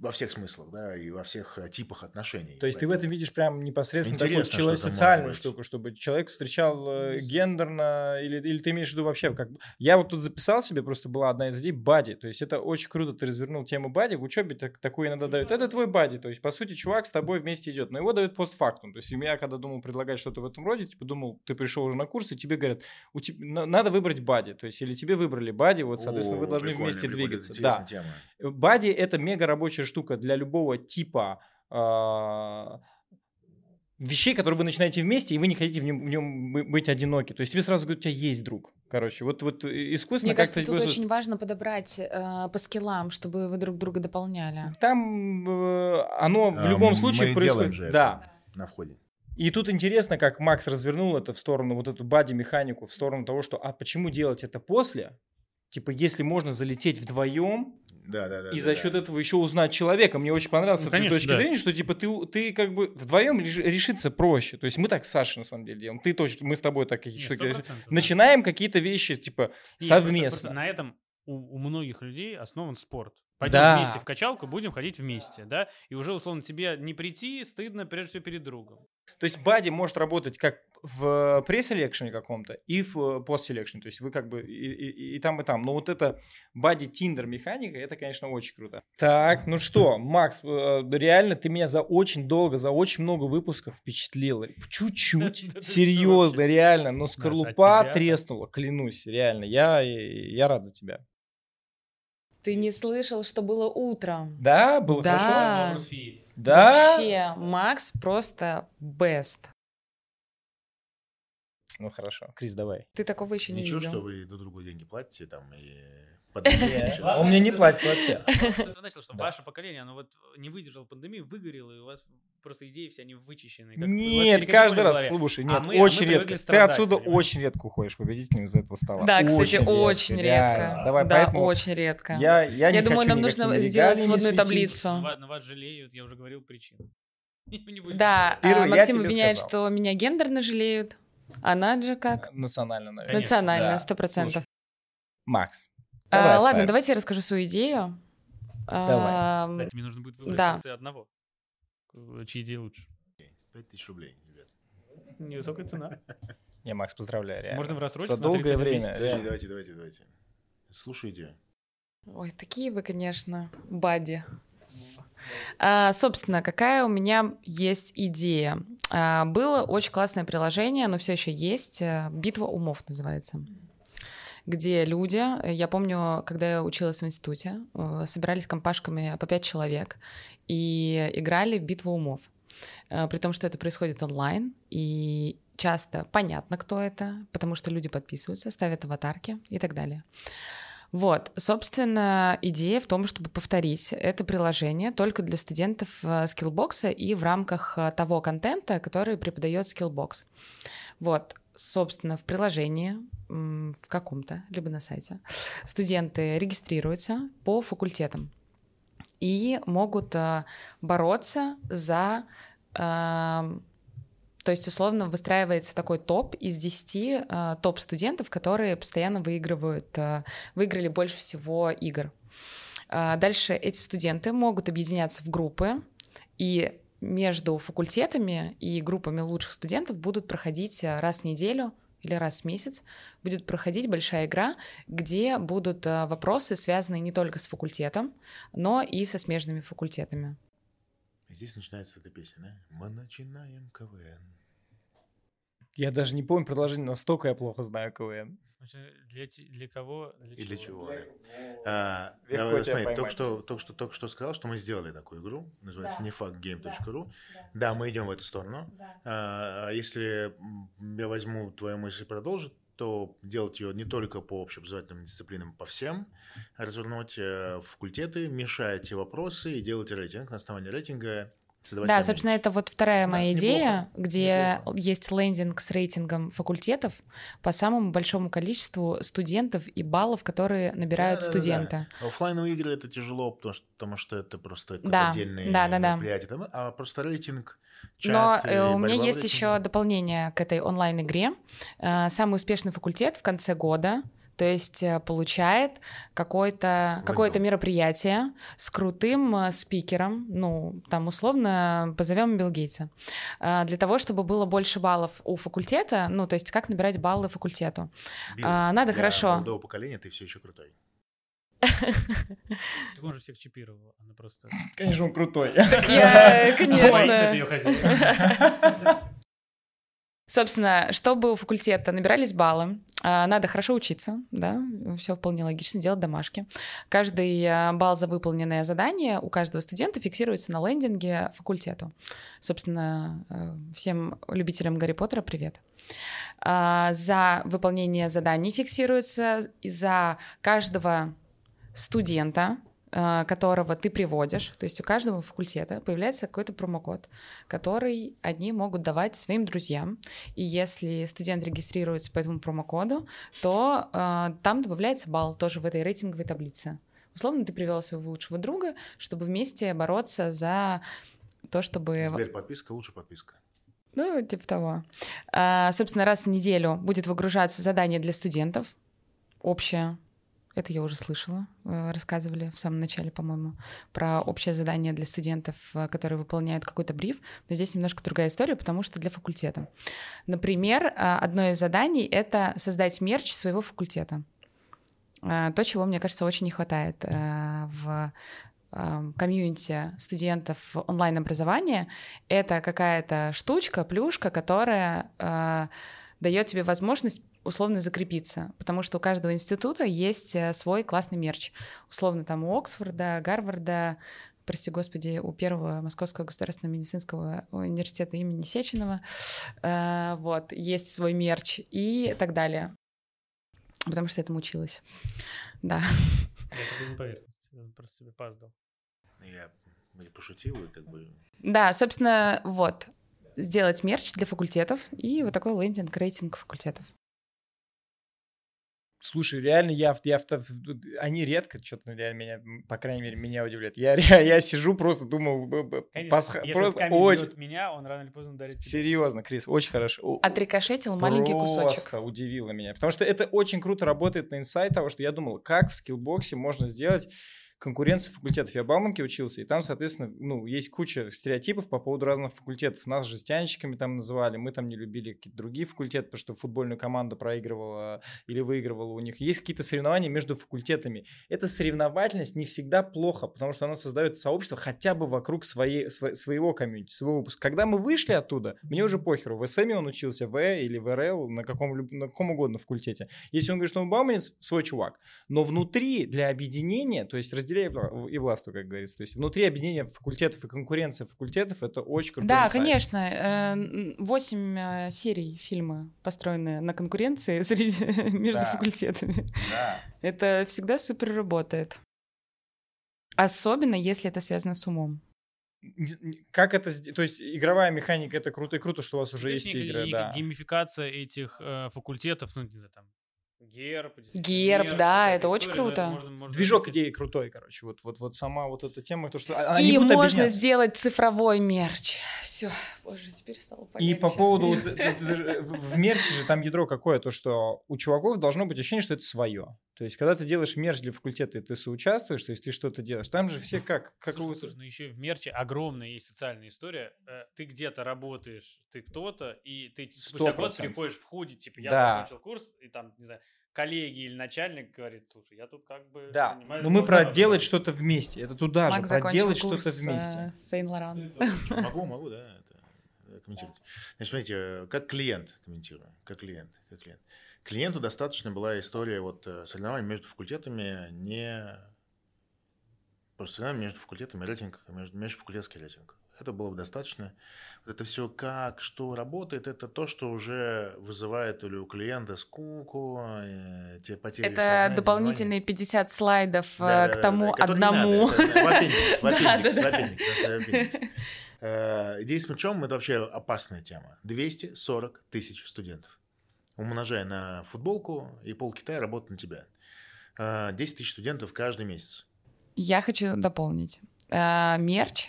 во всех смыслах, да, и во всех э, типах отношений. То есть ты в этом видишь прям непосредственно такую Интересно, человек, что это социальную штуку, чтобы человек встречал э, гендерно, или, или ты имеешь в виду вообще, как... Я вот тут записал себе, просто была одна из идей, бади, то есть это очень круто, ты развернул тему бади, в учебе так, такую иногда дают, это твой бади, то есть по сути чувак с тобой вместе идет, но его дают постфактум, то есть я когда думал предлагать что-то в этом роде, типа думал, ты пришел уже на курс, и тебе говорят, у тебя, на- надо выбрать бади, то есть или тебе выбрали бади, вот, соответственно, вы О, должны прикольно, вместе двигаться. Да, тема. Бади это мега рабочая штука для любого типа а, вещей, которые вы начинаете вместе, и вы не хотите в нем, в нем бы- быть одиноки. То есть тебе сразу говорят, у тебя есть друг. Короче, вот, вот искусственно Мне кажется, тут просто- очень важно подобрать э, по скиллам, чтобы вы друг друга дополняли. Там э, оно в А, любом мы случае и происходит. делаем же это. да. На входе. И тут интересно, как Макс развернул это в сторону, вот эту бади-механику, в сторону того, что, а почему делать это после? Типа, если можно залететь вдвоем, Да, да, да. и да, за да. счет этого еще узнать человека. Мне очень понравилось Ну, с этой конечно, точки да. зрения, что типа ты, ты как бы вдвоем решиться проще. То есть мы так с Сашей на самом деле делаем. Ты точно, мы с тобой так какие Не, штуки 100%, да. начинаем какие-то вещи типа Не, просто- совместно. просто на этом у, у многих людей основан спорт. Пойдем Да. вместе в качалку, будем ходить вместе, да? И уже, условно, тебе не прийти стыдно, прежде всего, перед другом. То есть бади может работать как в преселекшене каком-то и в постселекшене. То есть вы как бы и, и- и там, и там. Но вот это бади тиндер механика, это, конечно, очень круто. Так, ну что, Макс, э, реально ты меня за очень долго, за очень много выпусков впечатлил. Чуть-чуть, серьезно, реально. Но от скорлупа тебя? треснула, клянусь, реально. Я, я рад за тебя. Ты не слышал, что было утром? Да, было Да. хорошо? Да? Вообще, Макс просто best. Ну хорошо. Крис, давай. Ты такого еще не Ничего, видел. что вы друг другу деньги платите там и. Он мне не платит вообще. Ты начал, что ваше поколение, оно вот не выдержало пандемии, выгорело, и у вас просто идеи все они вычищены. Нет, каждый раз, слушай, А нет, а очень редко. Ты отсюда очень редко уходишь победителем из этого стола. Да, кстати, очень редко. Давай, да, поэтому очень редко. я, я, не Я думаю, нам нужно сделать сводную таблицу. На вас, жалеют, я уже говорил причину. Да, а, Максим обвиняет, что меня гендерно жалеют. А Наджа как? Национально, наверное. Национально, сто процентов. Слушай, А, давай ладно, давайте я расскажу свою идею. Давай. Да, тебе нужно будет выбрать Да. в конце одного. Э, Чьи идеи лучше. Пять тысяч рублей, ребят. Невысокая цена. Не, Макс, поздравляю, реально. Можно в рассрочку За долгое 31 время. Подожди, давайте, давайте, давайте. Слушайте. Ой, такие вы, конечно, бади. А, собственно, какая у меня есть идея? А, было очень классное приложение, оно все еще есть. э, Битва умов называется. Где люди, э, я помню, когда я училась в институте, э, собирались компашками по пять человек и играли в битву умов. Э, При том, что это происходит онлайн, и часто понятно, кто это, потому что люди подписываются, ставят аватарки и так далее. Вот, собственно, идея в том, чтобы повторить это приложение только для студентов Skillbox а и в рамках того контента, который преподает Skillbox. Вот, собственно, в приложении, в каком-то, либо на сайте, студенты регистрируются по факультетам и могут э, бороться за... э, то есть, условно, выстраивается такой топ из 10 э, топ-студентов, которые постоянно выигрывают, выиграли больше всего игр. А Дальше эти студенты могут объединяться в группы, и между факультетами и группами лучших студентов будут проходить э, раз в неделю или раз в месяц будет проходить большая игра, где будут э, вопросы, связанные не только с факультетом, но и со смежными факультетами. Здесь начинается эта песня, да? Мы начинаем КВН. Я даже не помню продолжение, настолько я плохо знаю КВН. Для, для кого? И для чего? да. Ну, А, давай, смотри, только что, только что, только что сказал, что мы сделали такую игру, называется Да. nefactgame.ru. Да, Да, мы идем в эту сторону. да. А если я возьму твою мысль и продолжу, то делать ее не только по общеобразовательным дисциплинам, по всем, развернуть э, факультеты, мешать те вопросы и делать рейтинг на основании рейтинга. Создавать Да, комьюнити. собственно, это вот вторая Да, моя идея, неплохо, где неплохо. есть лендинг с рейтингом факультетов по самому большому количеству студентов и баллов, которые набирают Да-да-да-да. студенты. Оффлайновые игры это тяжело, потому что, потому что это просто Да, отдельные да-да-да. мероприятия. Там, А просто рейтинг, Но чат и э, у меня есть еще дополнение к этой онлайн-игре. Э, Самый успешный факультет в конце года. То есть э, получает какое-то какое мероприятие с крутым э, спикером, ну, там условно позовем Билл Гейтса, э, для того, чтобы было больше баллов у факультета, ну, то есть как набирать баллы факультету. Билл, а, надо для хорошо. молодого поколения ты все еще крутой. Так он же всех чипировал, она просто... Конечно, он крутой. Я, Хватит её хозяин. Собственно, чтобы у факультета набирались баллы, а, надо хорошо учиться, да, все вполне логично, делать домашки. Каждый а, балл за выполненное задание у каждого студента фиксируется на лендинге факультету. Собственно, э, всем любителям Гарри Поттера привет. А, За выполнение заданий фиксируется за каждого студента, которого ты приводишь, то есть у каждого факультета появляется какой-то промокод, который одни могут давать своим друзьям. И если студент регистрируется по этому промокоду, то э, там добавляется балл тоже в этой рейтинговой таблице. Условно, ты привел своего лучшего друга, чтобы вместе бороться за то, чтобы... Сбер подписка лучше подписка. Ну, типа того. А, собственно, раз в неделю будет выгружаться задание для студентов. Общее. Это я уже слышала. э, Рассказывали в самом начале, по-моему, про общее задание для студентов, э, которые выполняют какой-то бриф. Но здесь немножко другая история, потому что для факультета. Например, а, одно из заданий — это создать мерч своего факультета. То, чего, мне кажется, очень не хватает э, в э, комьюнити студентов онлайн-образования, это какая-то штучка, плюшка, которая э, дает тебе возможность условно закрепиться, потому что у каждого института есть э, свой классный мерч. Условно там у Оксфорда, Гарварда, прости господи, у первого Московского государственного медицинского университета имени Сеченова, э, вот, есть свой мерч и так далее. Потому что я этому училась. Да. Это поверхности, он просто себе пас дал. Я и пошутил, и как бы... Да, собственно, вот. Сделать мерч для факультетов и вот такой лендинг, рейтинг факультетов. Слушай, реально, я, в- я они редко что-то реально меня, по крайней мере, меня удивляют. Я, ре- я сижу просто думаю, Конечно, пасха- если просто камень очень бьет меня, он рано или поздно ударит серьезно, Крис, очень хорошо. Отрикошетил маленький кусочек. Просто удивило меня. Потому что это очень круто работает на инсайт того, что я думал, как в скиллбоксе можно сделать конкуренцию факультетов. Я в Бауманке учился, и там, соответственно, ну, есть куча стереотипов по поводу разных факультетов. Нас жестянщиками там называли, мы там не любили какие-то другие факультеты, потому что футбольную команду проигрывала или выигрывала у них. Есть какие-то соревнования между факультетами. Эта соревновательность не всегда плохо, потому что она создает сообщество хотя бы вокруг своей, сво- своего комьюнити, своего выпуска. Когда мы вышли оттуда, мне уже похеру, в СМе он учился, в Э или в РЛ, на каком, на каком угодно факультете. Если он говорит, что он бауманец, свой чувак. Но внутри, для объединения, то есть разделяй и властвуй, как говорится, то есть внутри объединения факультетов и конкуренция факультетов, это очень крутой Да, инсайт. конечно. э, Восемь э, серий фильма, построенные на конкуренции среди, между Да. факультетами. Да. Это всегда супер работает. Особенно, если это связано с умом. Как это, то есть игровая механика, это круто и круто, что у вас уже Есть есть некая- игры, да. геймификация этих э, факультетов, ну, не знаю, там, герб. Герб, да, это очень история, это круто. можно- можно Движок идеи крутой, короче. Вот, вот, вот сама вот эта тема, то, что а- они И можно объединяться. сделать цифровой мерч. Все, боже, теперь стало И полегче. по поводу это- это даже в мерче же там ядро какое, то что у чуваков должно быть ощущение, что это свое. То есть, когда ты делаешь мерч для факультета, и ты соучаствуешь, то есть ты что-то делаешь, там же все как... как Слушай, вы- слушай, ну еще и в мерче огромная есть социальная история. Э, Ты где-то работаешь, ты кто-то, и ты Сто спустя год приходишь в худи, типа, я Да. закончил курс, и там, не знаю, коллеги или начальник говорит, слушай, я тут как бы... Да, но мы про благотворительностью». делать что-то вместе. Это туда Мак же, про делать что-то вместе. э, Сейн-Лоран. Чё, могу, могу, да. это- э, комментировать. Значит, смотрите, э, как клиент комментирую, как клиент, как клиент. Клиенту достаточно была история вот соревнований между факультетами, не соревнований между факультетами, рейтинг, между, межфакультетский рейтинг. Это было бы достаточно. Вот это все как, что работает, это то, что уже вызывает или у клиента скуку, э, те потери Это сознания, дополнительные 50 слайдов э, да, к тому да, одному. Э, Идея с мячом – это вообще опасная тема. 240 тысяч студентов. Умножая на футболку, и пол Китая работает на тебя. Э, 10 тысяч студентов каждый месяц. Я хочу дополнить. А, Мерч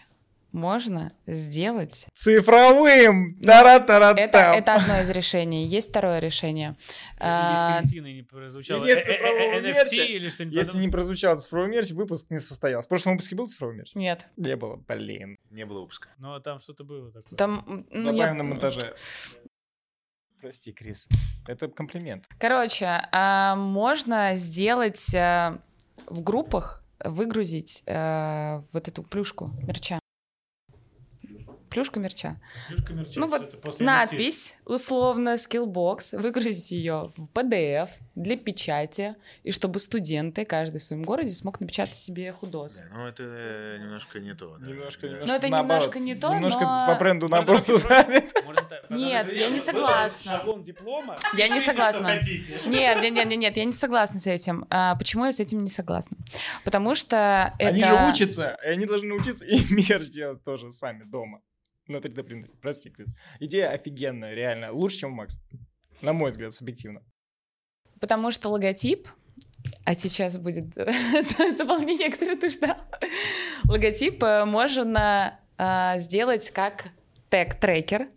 можно сделать. Цифровым! Тара-тара-там. Это, это одно из решений. Есть второе решение. А, Если Кристины не прозвучало нет э- э- э- цифрового NFT мерча, или что-нибудь Если не прозвучал цифровой мерч, выпуск не состоялся. В прошлом выпуске был цифровой мерч? Нет. Не было, блин. Не было выпуска. Ну, а там что-то было такое. Там, ну, Добавим я- на монтаже. Прости, Крис. Это комплимент. Короче, а, можно сделать а, в группах, выгрузить а, вот эту плюшку мерча. Плюшку мерча. Плюшка мерча, Ну вот. Надпись, условно, Skillbox, выгрузить ее в PDF для печати, и чтобы студенты, каждый в своем городе, смог напечатать себе худос. Да, ну, это э, немножко не то. да. Немножко, Да. немножко Ну, это наоборот. немножко не то, Немножко но- по бренду наоборот занят. Нет, я не согласна. Шаблон диплома. Я не согласна. нет, нет, нет, нет, я не согласна с этим. А, почему я с этим не согласна? Потому что это... Они же учатся, и они должны учиться и мерч делать тоже сами дома. На 3D принтере. Прости, Крис. Идея офигенная, реально. Лучше, чем Макс. На мой взгляд, субъективно. Потому что логотип, а сейчас будет дополнение, которое ты ждал. Логотип э, можно э, сделать как тег-трекер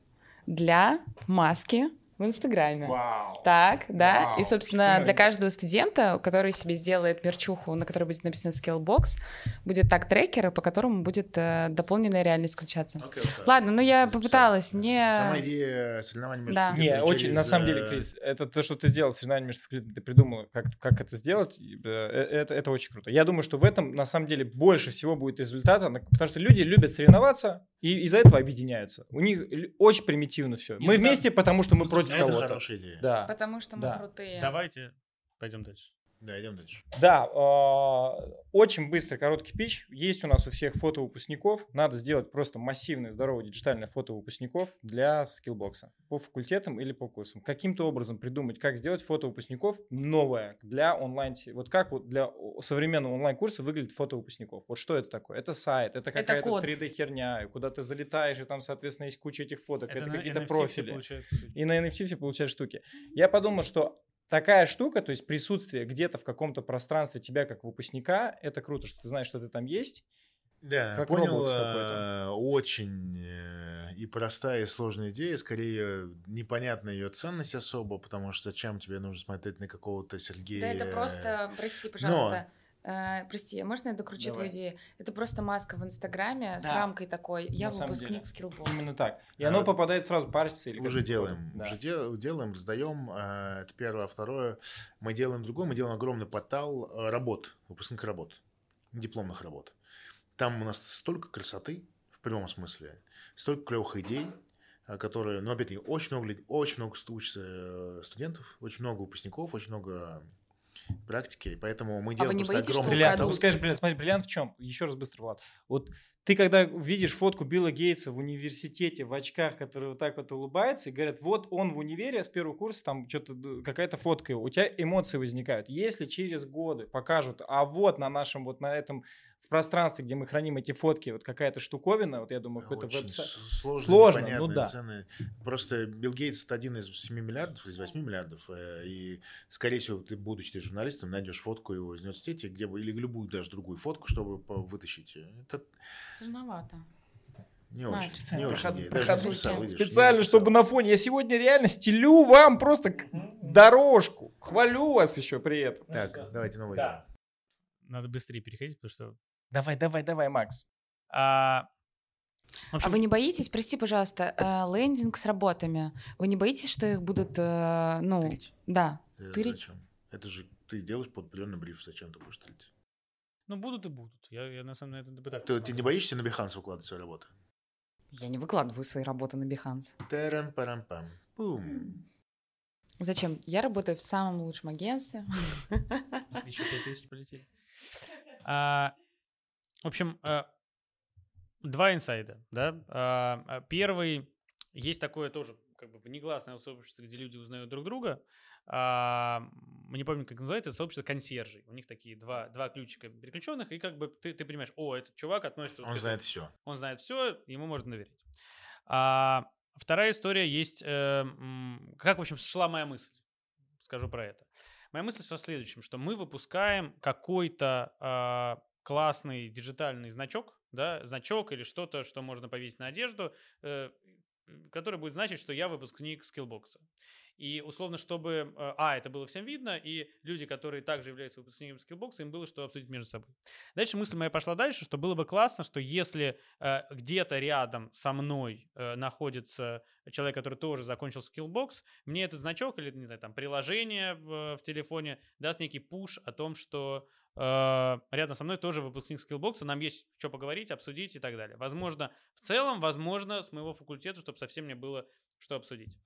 для маски в Инстаграме. Вау. Так, да. Вау, И, собственно, что для это? каждого студента, который себе сделает мерчуху, на которой будет написано Skillbox, будет так трекер, по которому будет э, дополненная реальность включаться. Окей, окей. Ладно, ну я Записал. попыталась. Мне... Сама идея соревнований между Да. Не, студентами очень, через, на самом деле, э, Крис, это то, что ты сделал, соревнование между факультетами, ты придумал, как, как это сделать, и, э, это, это очень круто. Я думаю, что в этом, на самом деле, больше всего будет результата, потому что люди любят соревноваться, и из-за этого объединяются. У них очень примитивно все. Не, Мы да. вместе, потому что мы Ну, против Это кого-то. хорошая идея. Да. Потому что мы Да. крутые. Давайте пойдем дальше. Да, идем дальше. Да, э, очень быстрый, короткий pitch. Есть у нас у всех фото выпускников. Надо сделать просто массивное, здоровое диджитальное фото выпускников для Skillbox а. По факультетам или по курсам. Каким-то образом придумать, как сделать фото выпускников новое для онлайн... Вот как вот для современного онлайн-курса выглядит фото выпускников. Вот что это такое? Это сайт, это какая-то код. 3D-херня, куда ты залетаешь, и там, соответственно, есть куча этих фоток, это, на какие-то профили. И на NFT все получают штуки. Я подумал, что такая штука, то есть присутствие где-то в каком-то пространстве тебя как выпускника, это круто, что ты знаешь, что ты там есть. Да, Как понял. Э, Очень э, и простая, и сложная идея. Скорее, непонятна ее ценность особо, потому что зачем тебе нужно смотреть на какого-то Сергея? Да это просто, прости, пожалуйста, э, прости, можно я докручу Давай. твою идею? Это просто маска в Инстаграме с Да. рамкой такой. Я На выпускник. Skillbox. Именно так. И А, оно попадает сразу. Или как Уже делаем? Да. уже дел- делаем, раздаем. э, Это первое, а второе. Мы делаем другое, мы делаем огромный портал э, работ, выпускных работ, дипломных работ. Там у нас столько красоты в прямом смысле, столько клевых идей, э, которые, ну, опять-таки, очень много, очень много учатся э, студентов, очень много выпускников, очень много практики, и поэтому мы делаем А не просто боитесь, огромный Бриллиант, а вы скажешь, бриллиант, смотри, бриллиант в чем? Еще раз быстро, Влад. Вот ты когда видишь фотку Билла Гейтса в университете в очках, который вот так вот улыбается, и говорят, вот он в универе с первого курса, там что-то, какая-то фотка его, у тебя эмоции возникают. Если через годы покажут, а вот на нашем, вот на этом, в пространстве, где мы храним эти фотки, вот какая-то штуковина, вот я думаю, какой-то Очень веб-сайт. сложно, ну да. цены. Просто Билл Гейтс это один из 7 миллиардов, из 8 миллиардов, э, и, скорее всего, ты, будучи ты журналистом, найдешь фотку его из университета, где бы, или любую даже другую фотку, чтобы вытащить. Это Сложновато. не А, очень, специально. не очень Проход- не проходной записал, схема. видишь, не Специально, чтобы на фоне. Я сегодня реально стелю вам просто дорожку. Хвалю вас еще при этом. Так, давайте новую Да. Надо быстрее переходить, потому что... Давай, давай, давай, Макс. А, А общем, вы не боитесь, прости, пожалуйста, э, лендинг с работами? Вы не боитесь, что их будут, э, ну, Тырить. да, Э, тырить? зачем? Это же ты делаешь под определенный бриф, зачем ты будешь тырить? Ну, будут и будут. Я, я на самом деле это пытаюсь. Ты, ты не боишься на Behance выкладывать свою работу? Я не выкладываю свои работы на Behance. Тарам-парам-пам. Пум. Зачем? Я работаю в самом лучшем агентстве. Еще 5000 полетели. В общем, а, два инсайда, да. А, а, первый, есть такое тоже как бы внегласное сообщество, где люди узнают друг друга. А, не помню, как называется, это сообщество консьержей. У них такие два, два ключика переключенных, и как бы ты, ты понимаешь, о, этот чувак относится... вот Он к знает этому. все. Он знает все, ему можно доверять. А, вторая история есть, э, как, в общем, шла моя мысль. Скажу про это. Моя мысль со следующим, что мы выпускаем какой-то классный диджитальный значок, да, значок или что-то, что можно повесить на одежду, э, который будет значить, что я выпускник Skillbox а. И условно, чтобы, э, а, это было всем видно, и люди, которые также являются выпускниками Skillbox а, им было что обсудить между собой. Дальше мысль моя пошла дальше, что было бы классно, что если э, где-то рядом со мной э, находится человек, который тоже закончил Skillbox, мне этот значок или, не знаю, там, приложение в, в телефоне даст некий пуш о том, что рядом со мной тоже выпускник Skillbox а, нам есть что поговорить, обсудить и так далее. Возможно, в целом, возможно, с моего факультета, чтобы совсем мне было что обсудить.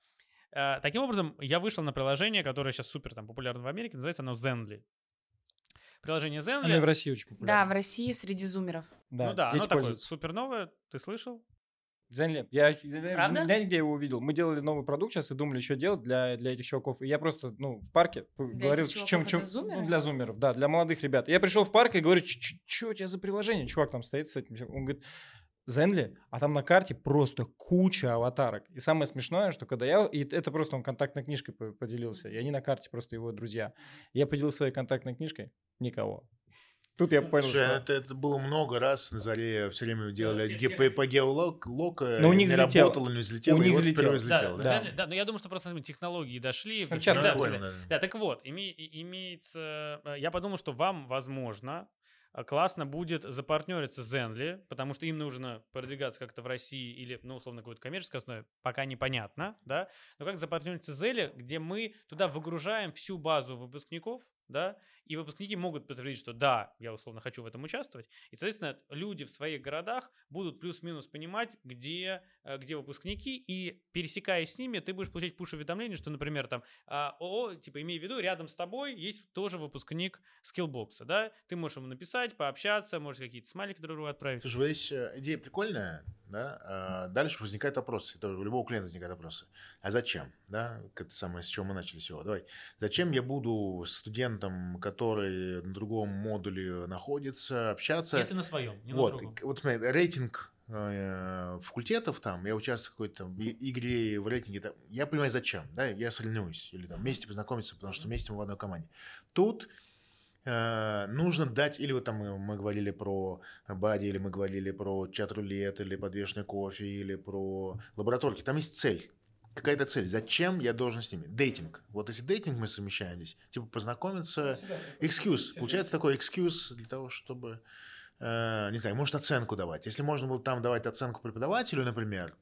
Э, Таким образом, я вышел на приложение, которое сейчас супер там, популярно в Америке, называется оно Zenly. Приложение Zenly. Оно и в России очень Да, популярно. в России среди зумеров. Да, ну да, оно такое супер новое, ты слышал? Zenly. Я, Правда? где я его увидел? Мы делали новый продукт сейчас и думали, что делать для, для этих чуваков. И я просто, ну, в парке п- говорил, этих чем, чем, зумеры? ну, для зумеров, да, для молодых ребят. Я пришел в парк и говорю, что у тебя за приложение? Чувак там стоит с этим. Он говорит, Zenly, а там на карте просто куча аватарок. И самое смешное, что когда я... И это просто он контактной книжкой по- поделился. И они на карте просто его друзья. Я поделился своей контактной книжкой. Никого. Тут я понял, Слушай, что... это, это было много раз на заре, все время делали ге- все- по, по геолок, лока, Но у них не взлетело. работало, не взлетело, У них вот взлетело. Да, взлетело. да. да. Zenly- да, но я думаю, что просто смотри, технологии дошли. Snapchat, да, да, да. Да, так вот, име- имеется... э, Я подумал, что вам, возможно, э, классно будет запартнериться с Zenly, потому что им нужно продвигаться как-то в России или, ну, условно, какой-то коммерческой основе, пока непонятно, да, но как запартнериться с Zenly, где мы туда выгружаем всю базу выпускников, да, и выпускники могут подтвердить, что да, я условно хочу в этом участвовать, и, соответственно, люди в своих городах будут плюс-минус понимать, где, где выпускники, и пересекаясь с ними, ты будешь получать пуш-уведомления, что, например, там, а, ООО, типа, имей в виду, рядом с тобой есть тоже выпускник скиллбокса, да, ты можешь ему написать, пообщаться, можешь какие-то смайлики друг другу отправить. Слушай, вот здесь э, идея прикольная, да, а дальше возникает вопрос, это у любого клиента возникает вопрос, а зачем, да, это самое, с чего мы начали всего, давай, зачем я буду с студентом, который на другом модуле находится, общаться, Если на своем, не на вот, другом. вот смотри, рейтинг э, факультетов там, я участвую в какой-то игре в рейтинге, там, я понимаю, зачем, да, я соревнуюсь, или там вместе познакомиться, потому что вместе мы в одной команде. Тут э, нужно дать, или вот там мы, мы говорили про бади, или мы говорили про чат-рулет, или подвешенный кофе, или про лабораторки, там есть цель. Какая-то цель. Зачем я должен с ними? Дейтинг. Вот если дейтинг мы совмещаем здесь, типа познакомиться, excuse. Получается такой excuse для того, чтобы, э, не знаю, может оценку давать. Если можно было там давать оценку преподавателю, например,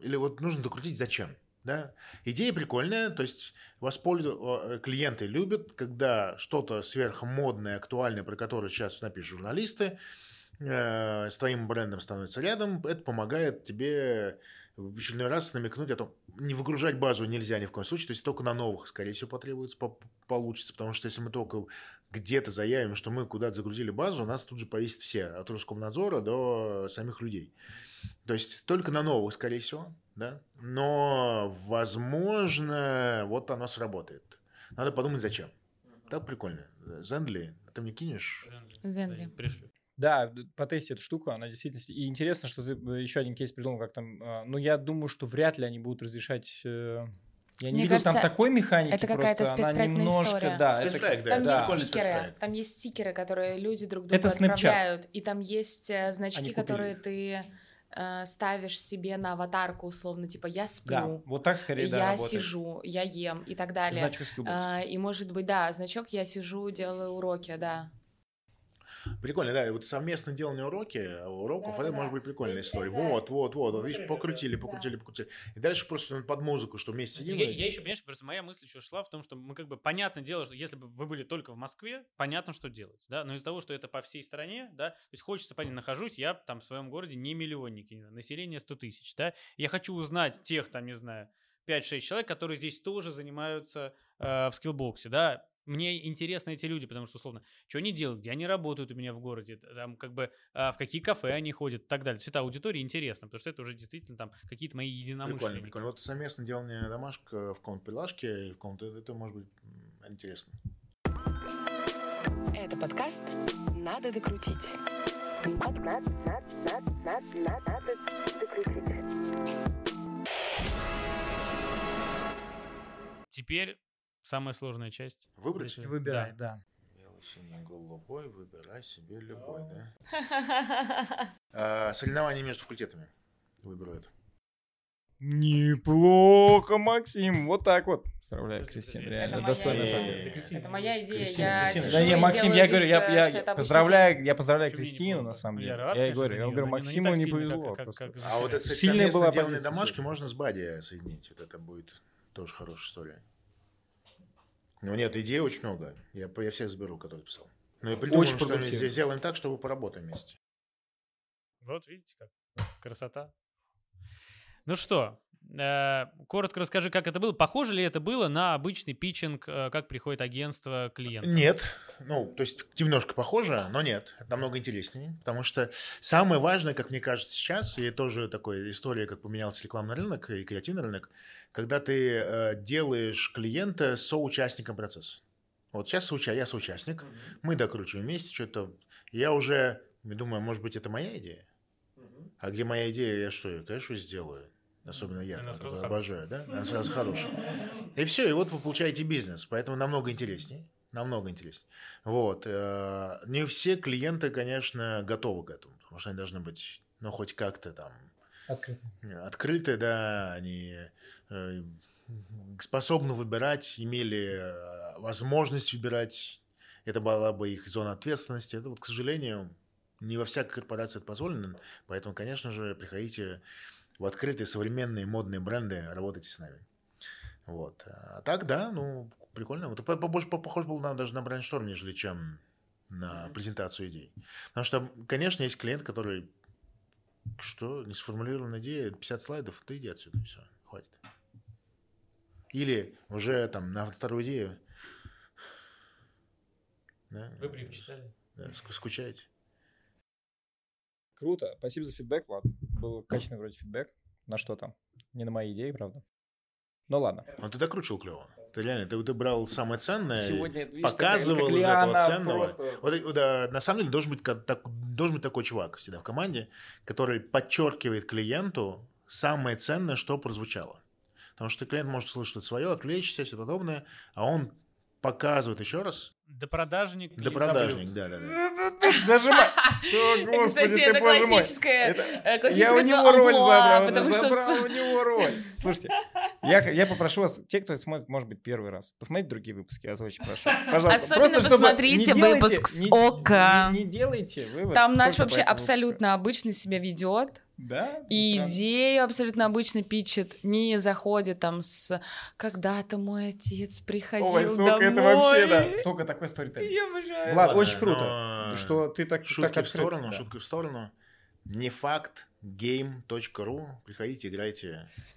или вот нужно докрутить зачем. Да? Идея прикольная, то есть воспользу... клиенты любят, когда что-то сверхмодное, актуальное, про которое сейчас напишут журналисты, э, с твоим брендом становится рядом, это помогает тебе в очередной раз намекнуть о том, не выгружать базу нельзя ни в коем случае, то есть только на новых, скорее всего, потребуется, по- получится, потому что если мы только где-то заявим, что мы куда-то загрузили базу, у нас тут же повесят все, от Роскомнадзора до самих людей. То есть только на новых, скорее всего, да, но, возможно, вот оно сработает. Надо подумать, зачем. Так прикольно. Зендли, ты мне кинешь? Пришлю. Да, потести эту штуку, она действительно... И интересно, что ты э, еще один кейс придумал, как там... э, Ну, я думаю, что вряд ли они будут разрешать... Я не Мне видел там кажется, такой механики, это какая-то спецпроектная немножко... история. Да, Спецпроект, это, да, Там да. есть стикеры, там есть стикеры, которые люди друг другу Это Snapchat. отправляют, и там есть э, значки, которые их. ты э, ставишь себе на аватарку, условно, типа я Да, сплю, вот так скорее, да, я работает. сижу, я ем и так далее. Значок. А, и может быть, да, значок я сижу, делаю уроки, да. Прикольно, да, и вот совместно делание уроки, а уроков, это может быть прикольная история. Вот, вот, вот, вот, видишь, покрутили, покрутили, покрутили. И дальше просто под музыку, что вместе сидим. Я, и- я еще, понимаешь, просто моя мысль еще шла в том, что мы как бы понятное дело, что если бы вы были только в Москве, понятно, что делать, да, но из-за того, что это по всей стране, да, то есть хочется понять, нахожусь я там в своем городе не миллионники, не знаю, население 100 тысяч, да, я хочу узнать тех, там, не знаю, 5-6 человек, которые здесь тоже занимаются э, в скиллбоксе, да, мне интересны эти люди, потому что, условно, что они делают, где они работают у меня в городе, там, как бы, а, в какие кафе они ходят и так далее. То есть эта аудитория интересна, потому что это уже действительно там какие-то мои Прикольно, единомышленники. прикольно. Вот совместно делание домашка в каком-то приложке или в каком-то, это может быть интересно. Это подкаст «Надо докрутить». Надо, надо, надо, надо, надо докрутить. Теперь самая сложная часть. Выбрать? Выбирай, Да. да. Белый, синий, голубой, выбирай себе любой, да? А, соревнования между факультетами. Выберу это. Неплохо, Максим. Вот так вот. Поздравляю, подожди, Реально это достойно. моя победы. идея. Это Кристина. Это моя идея. Кристина, я Кристина. Да не, Максим, я говорю, вид, я, я поздравляю, я поздравляю Кристину, на самом Я деле. рад, Я ей конечно, говорю, я говорю, Максиму так не повезло. А вот это, Сильная была домашки можно с Бади соединить. Вот это будет тоже хорошая история. Ну нет, идей очень много. Я, я всех заберу, которые писал. Ну и придумаем, Очень что мы здесь сделаем так, чтобы поработаем вместе. Вот видите, как красота. Ну что, э, коротко расскажи, как это было. Похоже ли это было на обычный питчинг, э, как приходит агентство клиент? Нет. Ну, то есть немножко похоже, но нет. Это намного интереснее. Потому что самое важное, как мне кажется сейчас, и тоже такая история, как поменялся рекламный рынок и креативный рынок, когда ты э, делаешь клиента соучастником процесса. Вот сейчас соуча, я соучастник, мы докручиваем вместе что-то. Я уже думаю, может быть, это моя идея? А где моя идея, я что, я, конечно, сделаю. Особенно я Она сразу обожаю, да? Она сразу хорошая. И все, и вот вы получаете бизнес, поэтому намного интереснее. Намного интереснее. Вот. э, Не все клиенты, конечно, готовы к этому, потому что они должны быть, ну, хоть как-то там Открыто. открыты, да, они э, способны выбирать, имели э, возможность выбирать. Это была бы их зона ответственности. Это вот, к сожалению, не во всякой корпорации это позволено. Поэтому, конечно же, приходите в открытые современные модные бренды, работайте с нами. Вот. А так, да, ну, прикольно. Вот по- побольше по- похож был на, даже на брейншторм, нежели чем на презентацию идей. Потому что, конечно, есть клиент, который что, не сформулированная идея, 50 слайдов, ты иди отсюда, все, хватит. Или уже там на вторую идею. Да, Вы бриф читали? да, ск- скучаете. Круто. Спасибо за фидбэк, Влад. Был качественный вроде фидбэк. На что там? Не на мои идеи, правда. Ну ладно. Но ты докручивал клево. Ты реально, ты, ты брал самое ценное, Сегодня, видишь, показывал как из этого ценного. просто- Вот, и- да, на самом деле должен быть, ка- так- должен быть такой чувак всегда в команде, который подчеркивает клиенту самое ценное, что прозвучало. Потому что клиент может слышать свое, отвлечься, все подобное, а он показывает еще раз. Допродажник или До продажник, да, да, да. Зажимай. Господи, Кстати, это классическая, э, Я у него роль забрал. потому что забрал у него роль. Слушайте, я, я попрошу вас, те, кто смотрит, может быть, первый раз, посмотрите другие выпуски, я вас очень прошу. Пожалуйста. Особенно Просто, посмотрите не делайте- выпуск с не- ОК. Не, не делайте вывод. Там по вообще абсолютно обычно себя ведет. Да? И Ну, идею абсолютно обычно питчит, не заходит там с «когда-то мой отец приходил Ой, сука, домой». это вообще, да. Сука, такой сторителлинг. Я обожаю. Влад, Ладно, очень круто, но что ты так Шутки так в сторону, да. шутки в сторону. Не факт, game.ru. Приходите, играйте.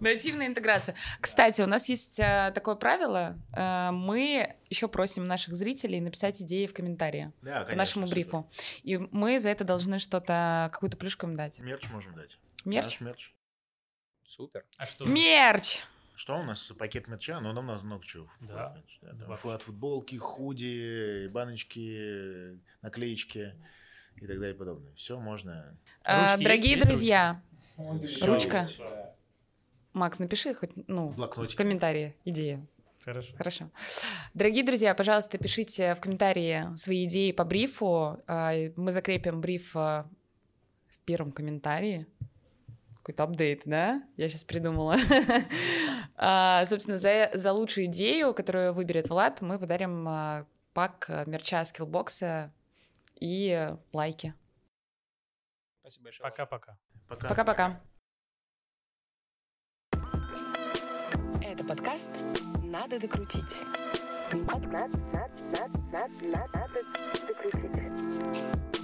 Нативная интеграция. Кстати, у нас есть э, такое правило. э, мы еще просим наших зрителей написать идеи в комментарии к нашему брифу. И мы за это должны что-то, какую-то плюшку им дать. Мерч можем дать. Мерч? Мерч. Супер. А что? Мерч! Что у нас? Пакет мерча? Ну, нам надо много чего. Да. От футболки, худи, баночки, наклеечки и так далее и подобное. Все можно. А, Ручки дорогие есть? Есть друзья, Всё Ручка. есть. Макс, напиши хоть, ну, в комментарии идею. Хорошо. Хорошо. Дорогие друзья, пожалуйста, пишите в комментарии свои идеи по брифу. А, Мы закрепим бриф а, в первом комментарии. Какой-то апдейт, да? Я сейчас придумала. А, Собственно, за, за лучшую идею, которую выберет Влад, мы подарим а, пак мерча скиллбокса и лайки. Спасибо большое. Пока-пока. Пока. Пока-пока. Это подкаст «Надо докрутить». Надо, надо, надо, надо, надо докрутить.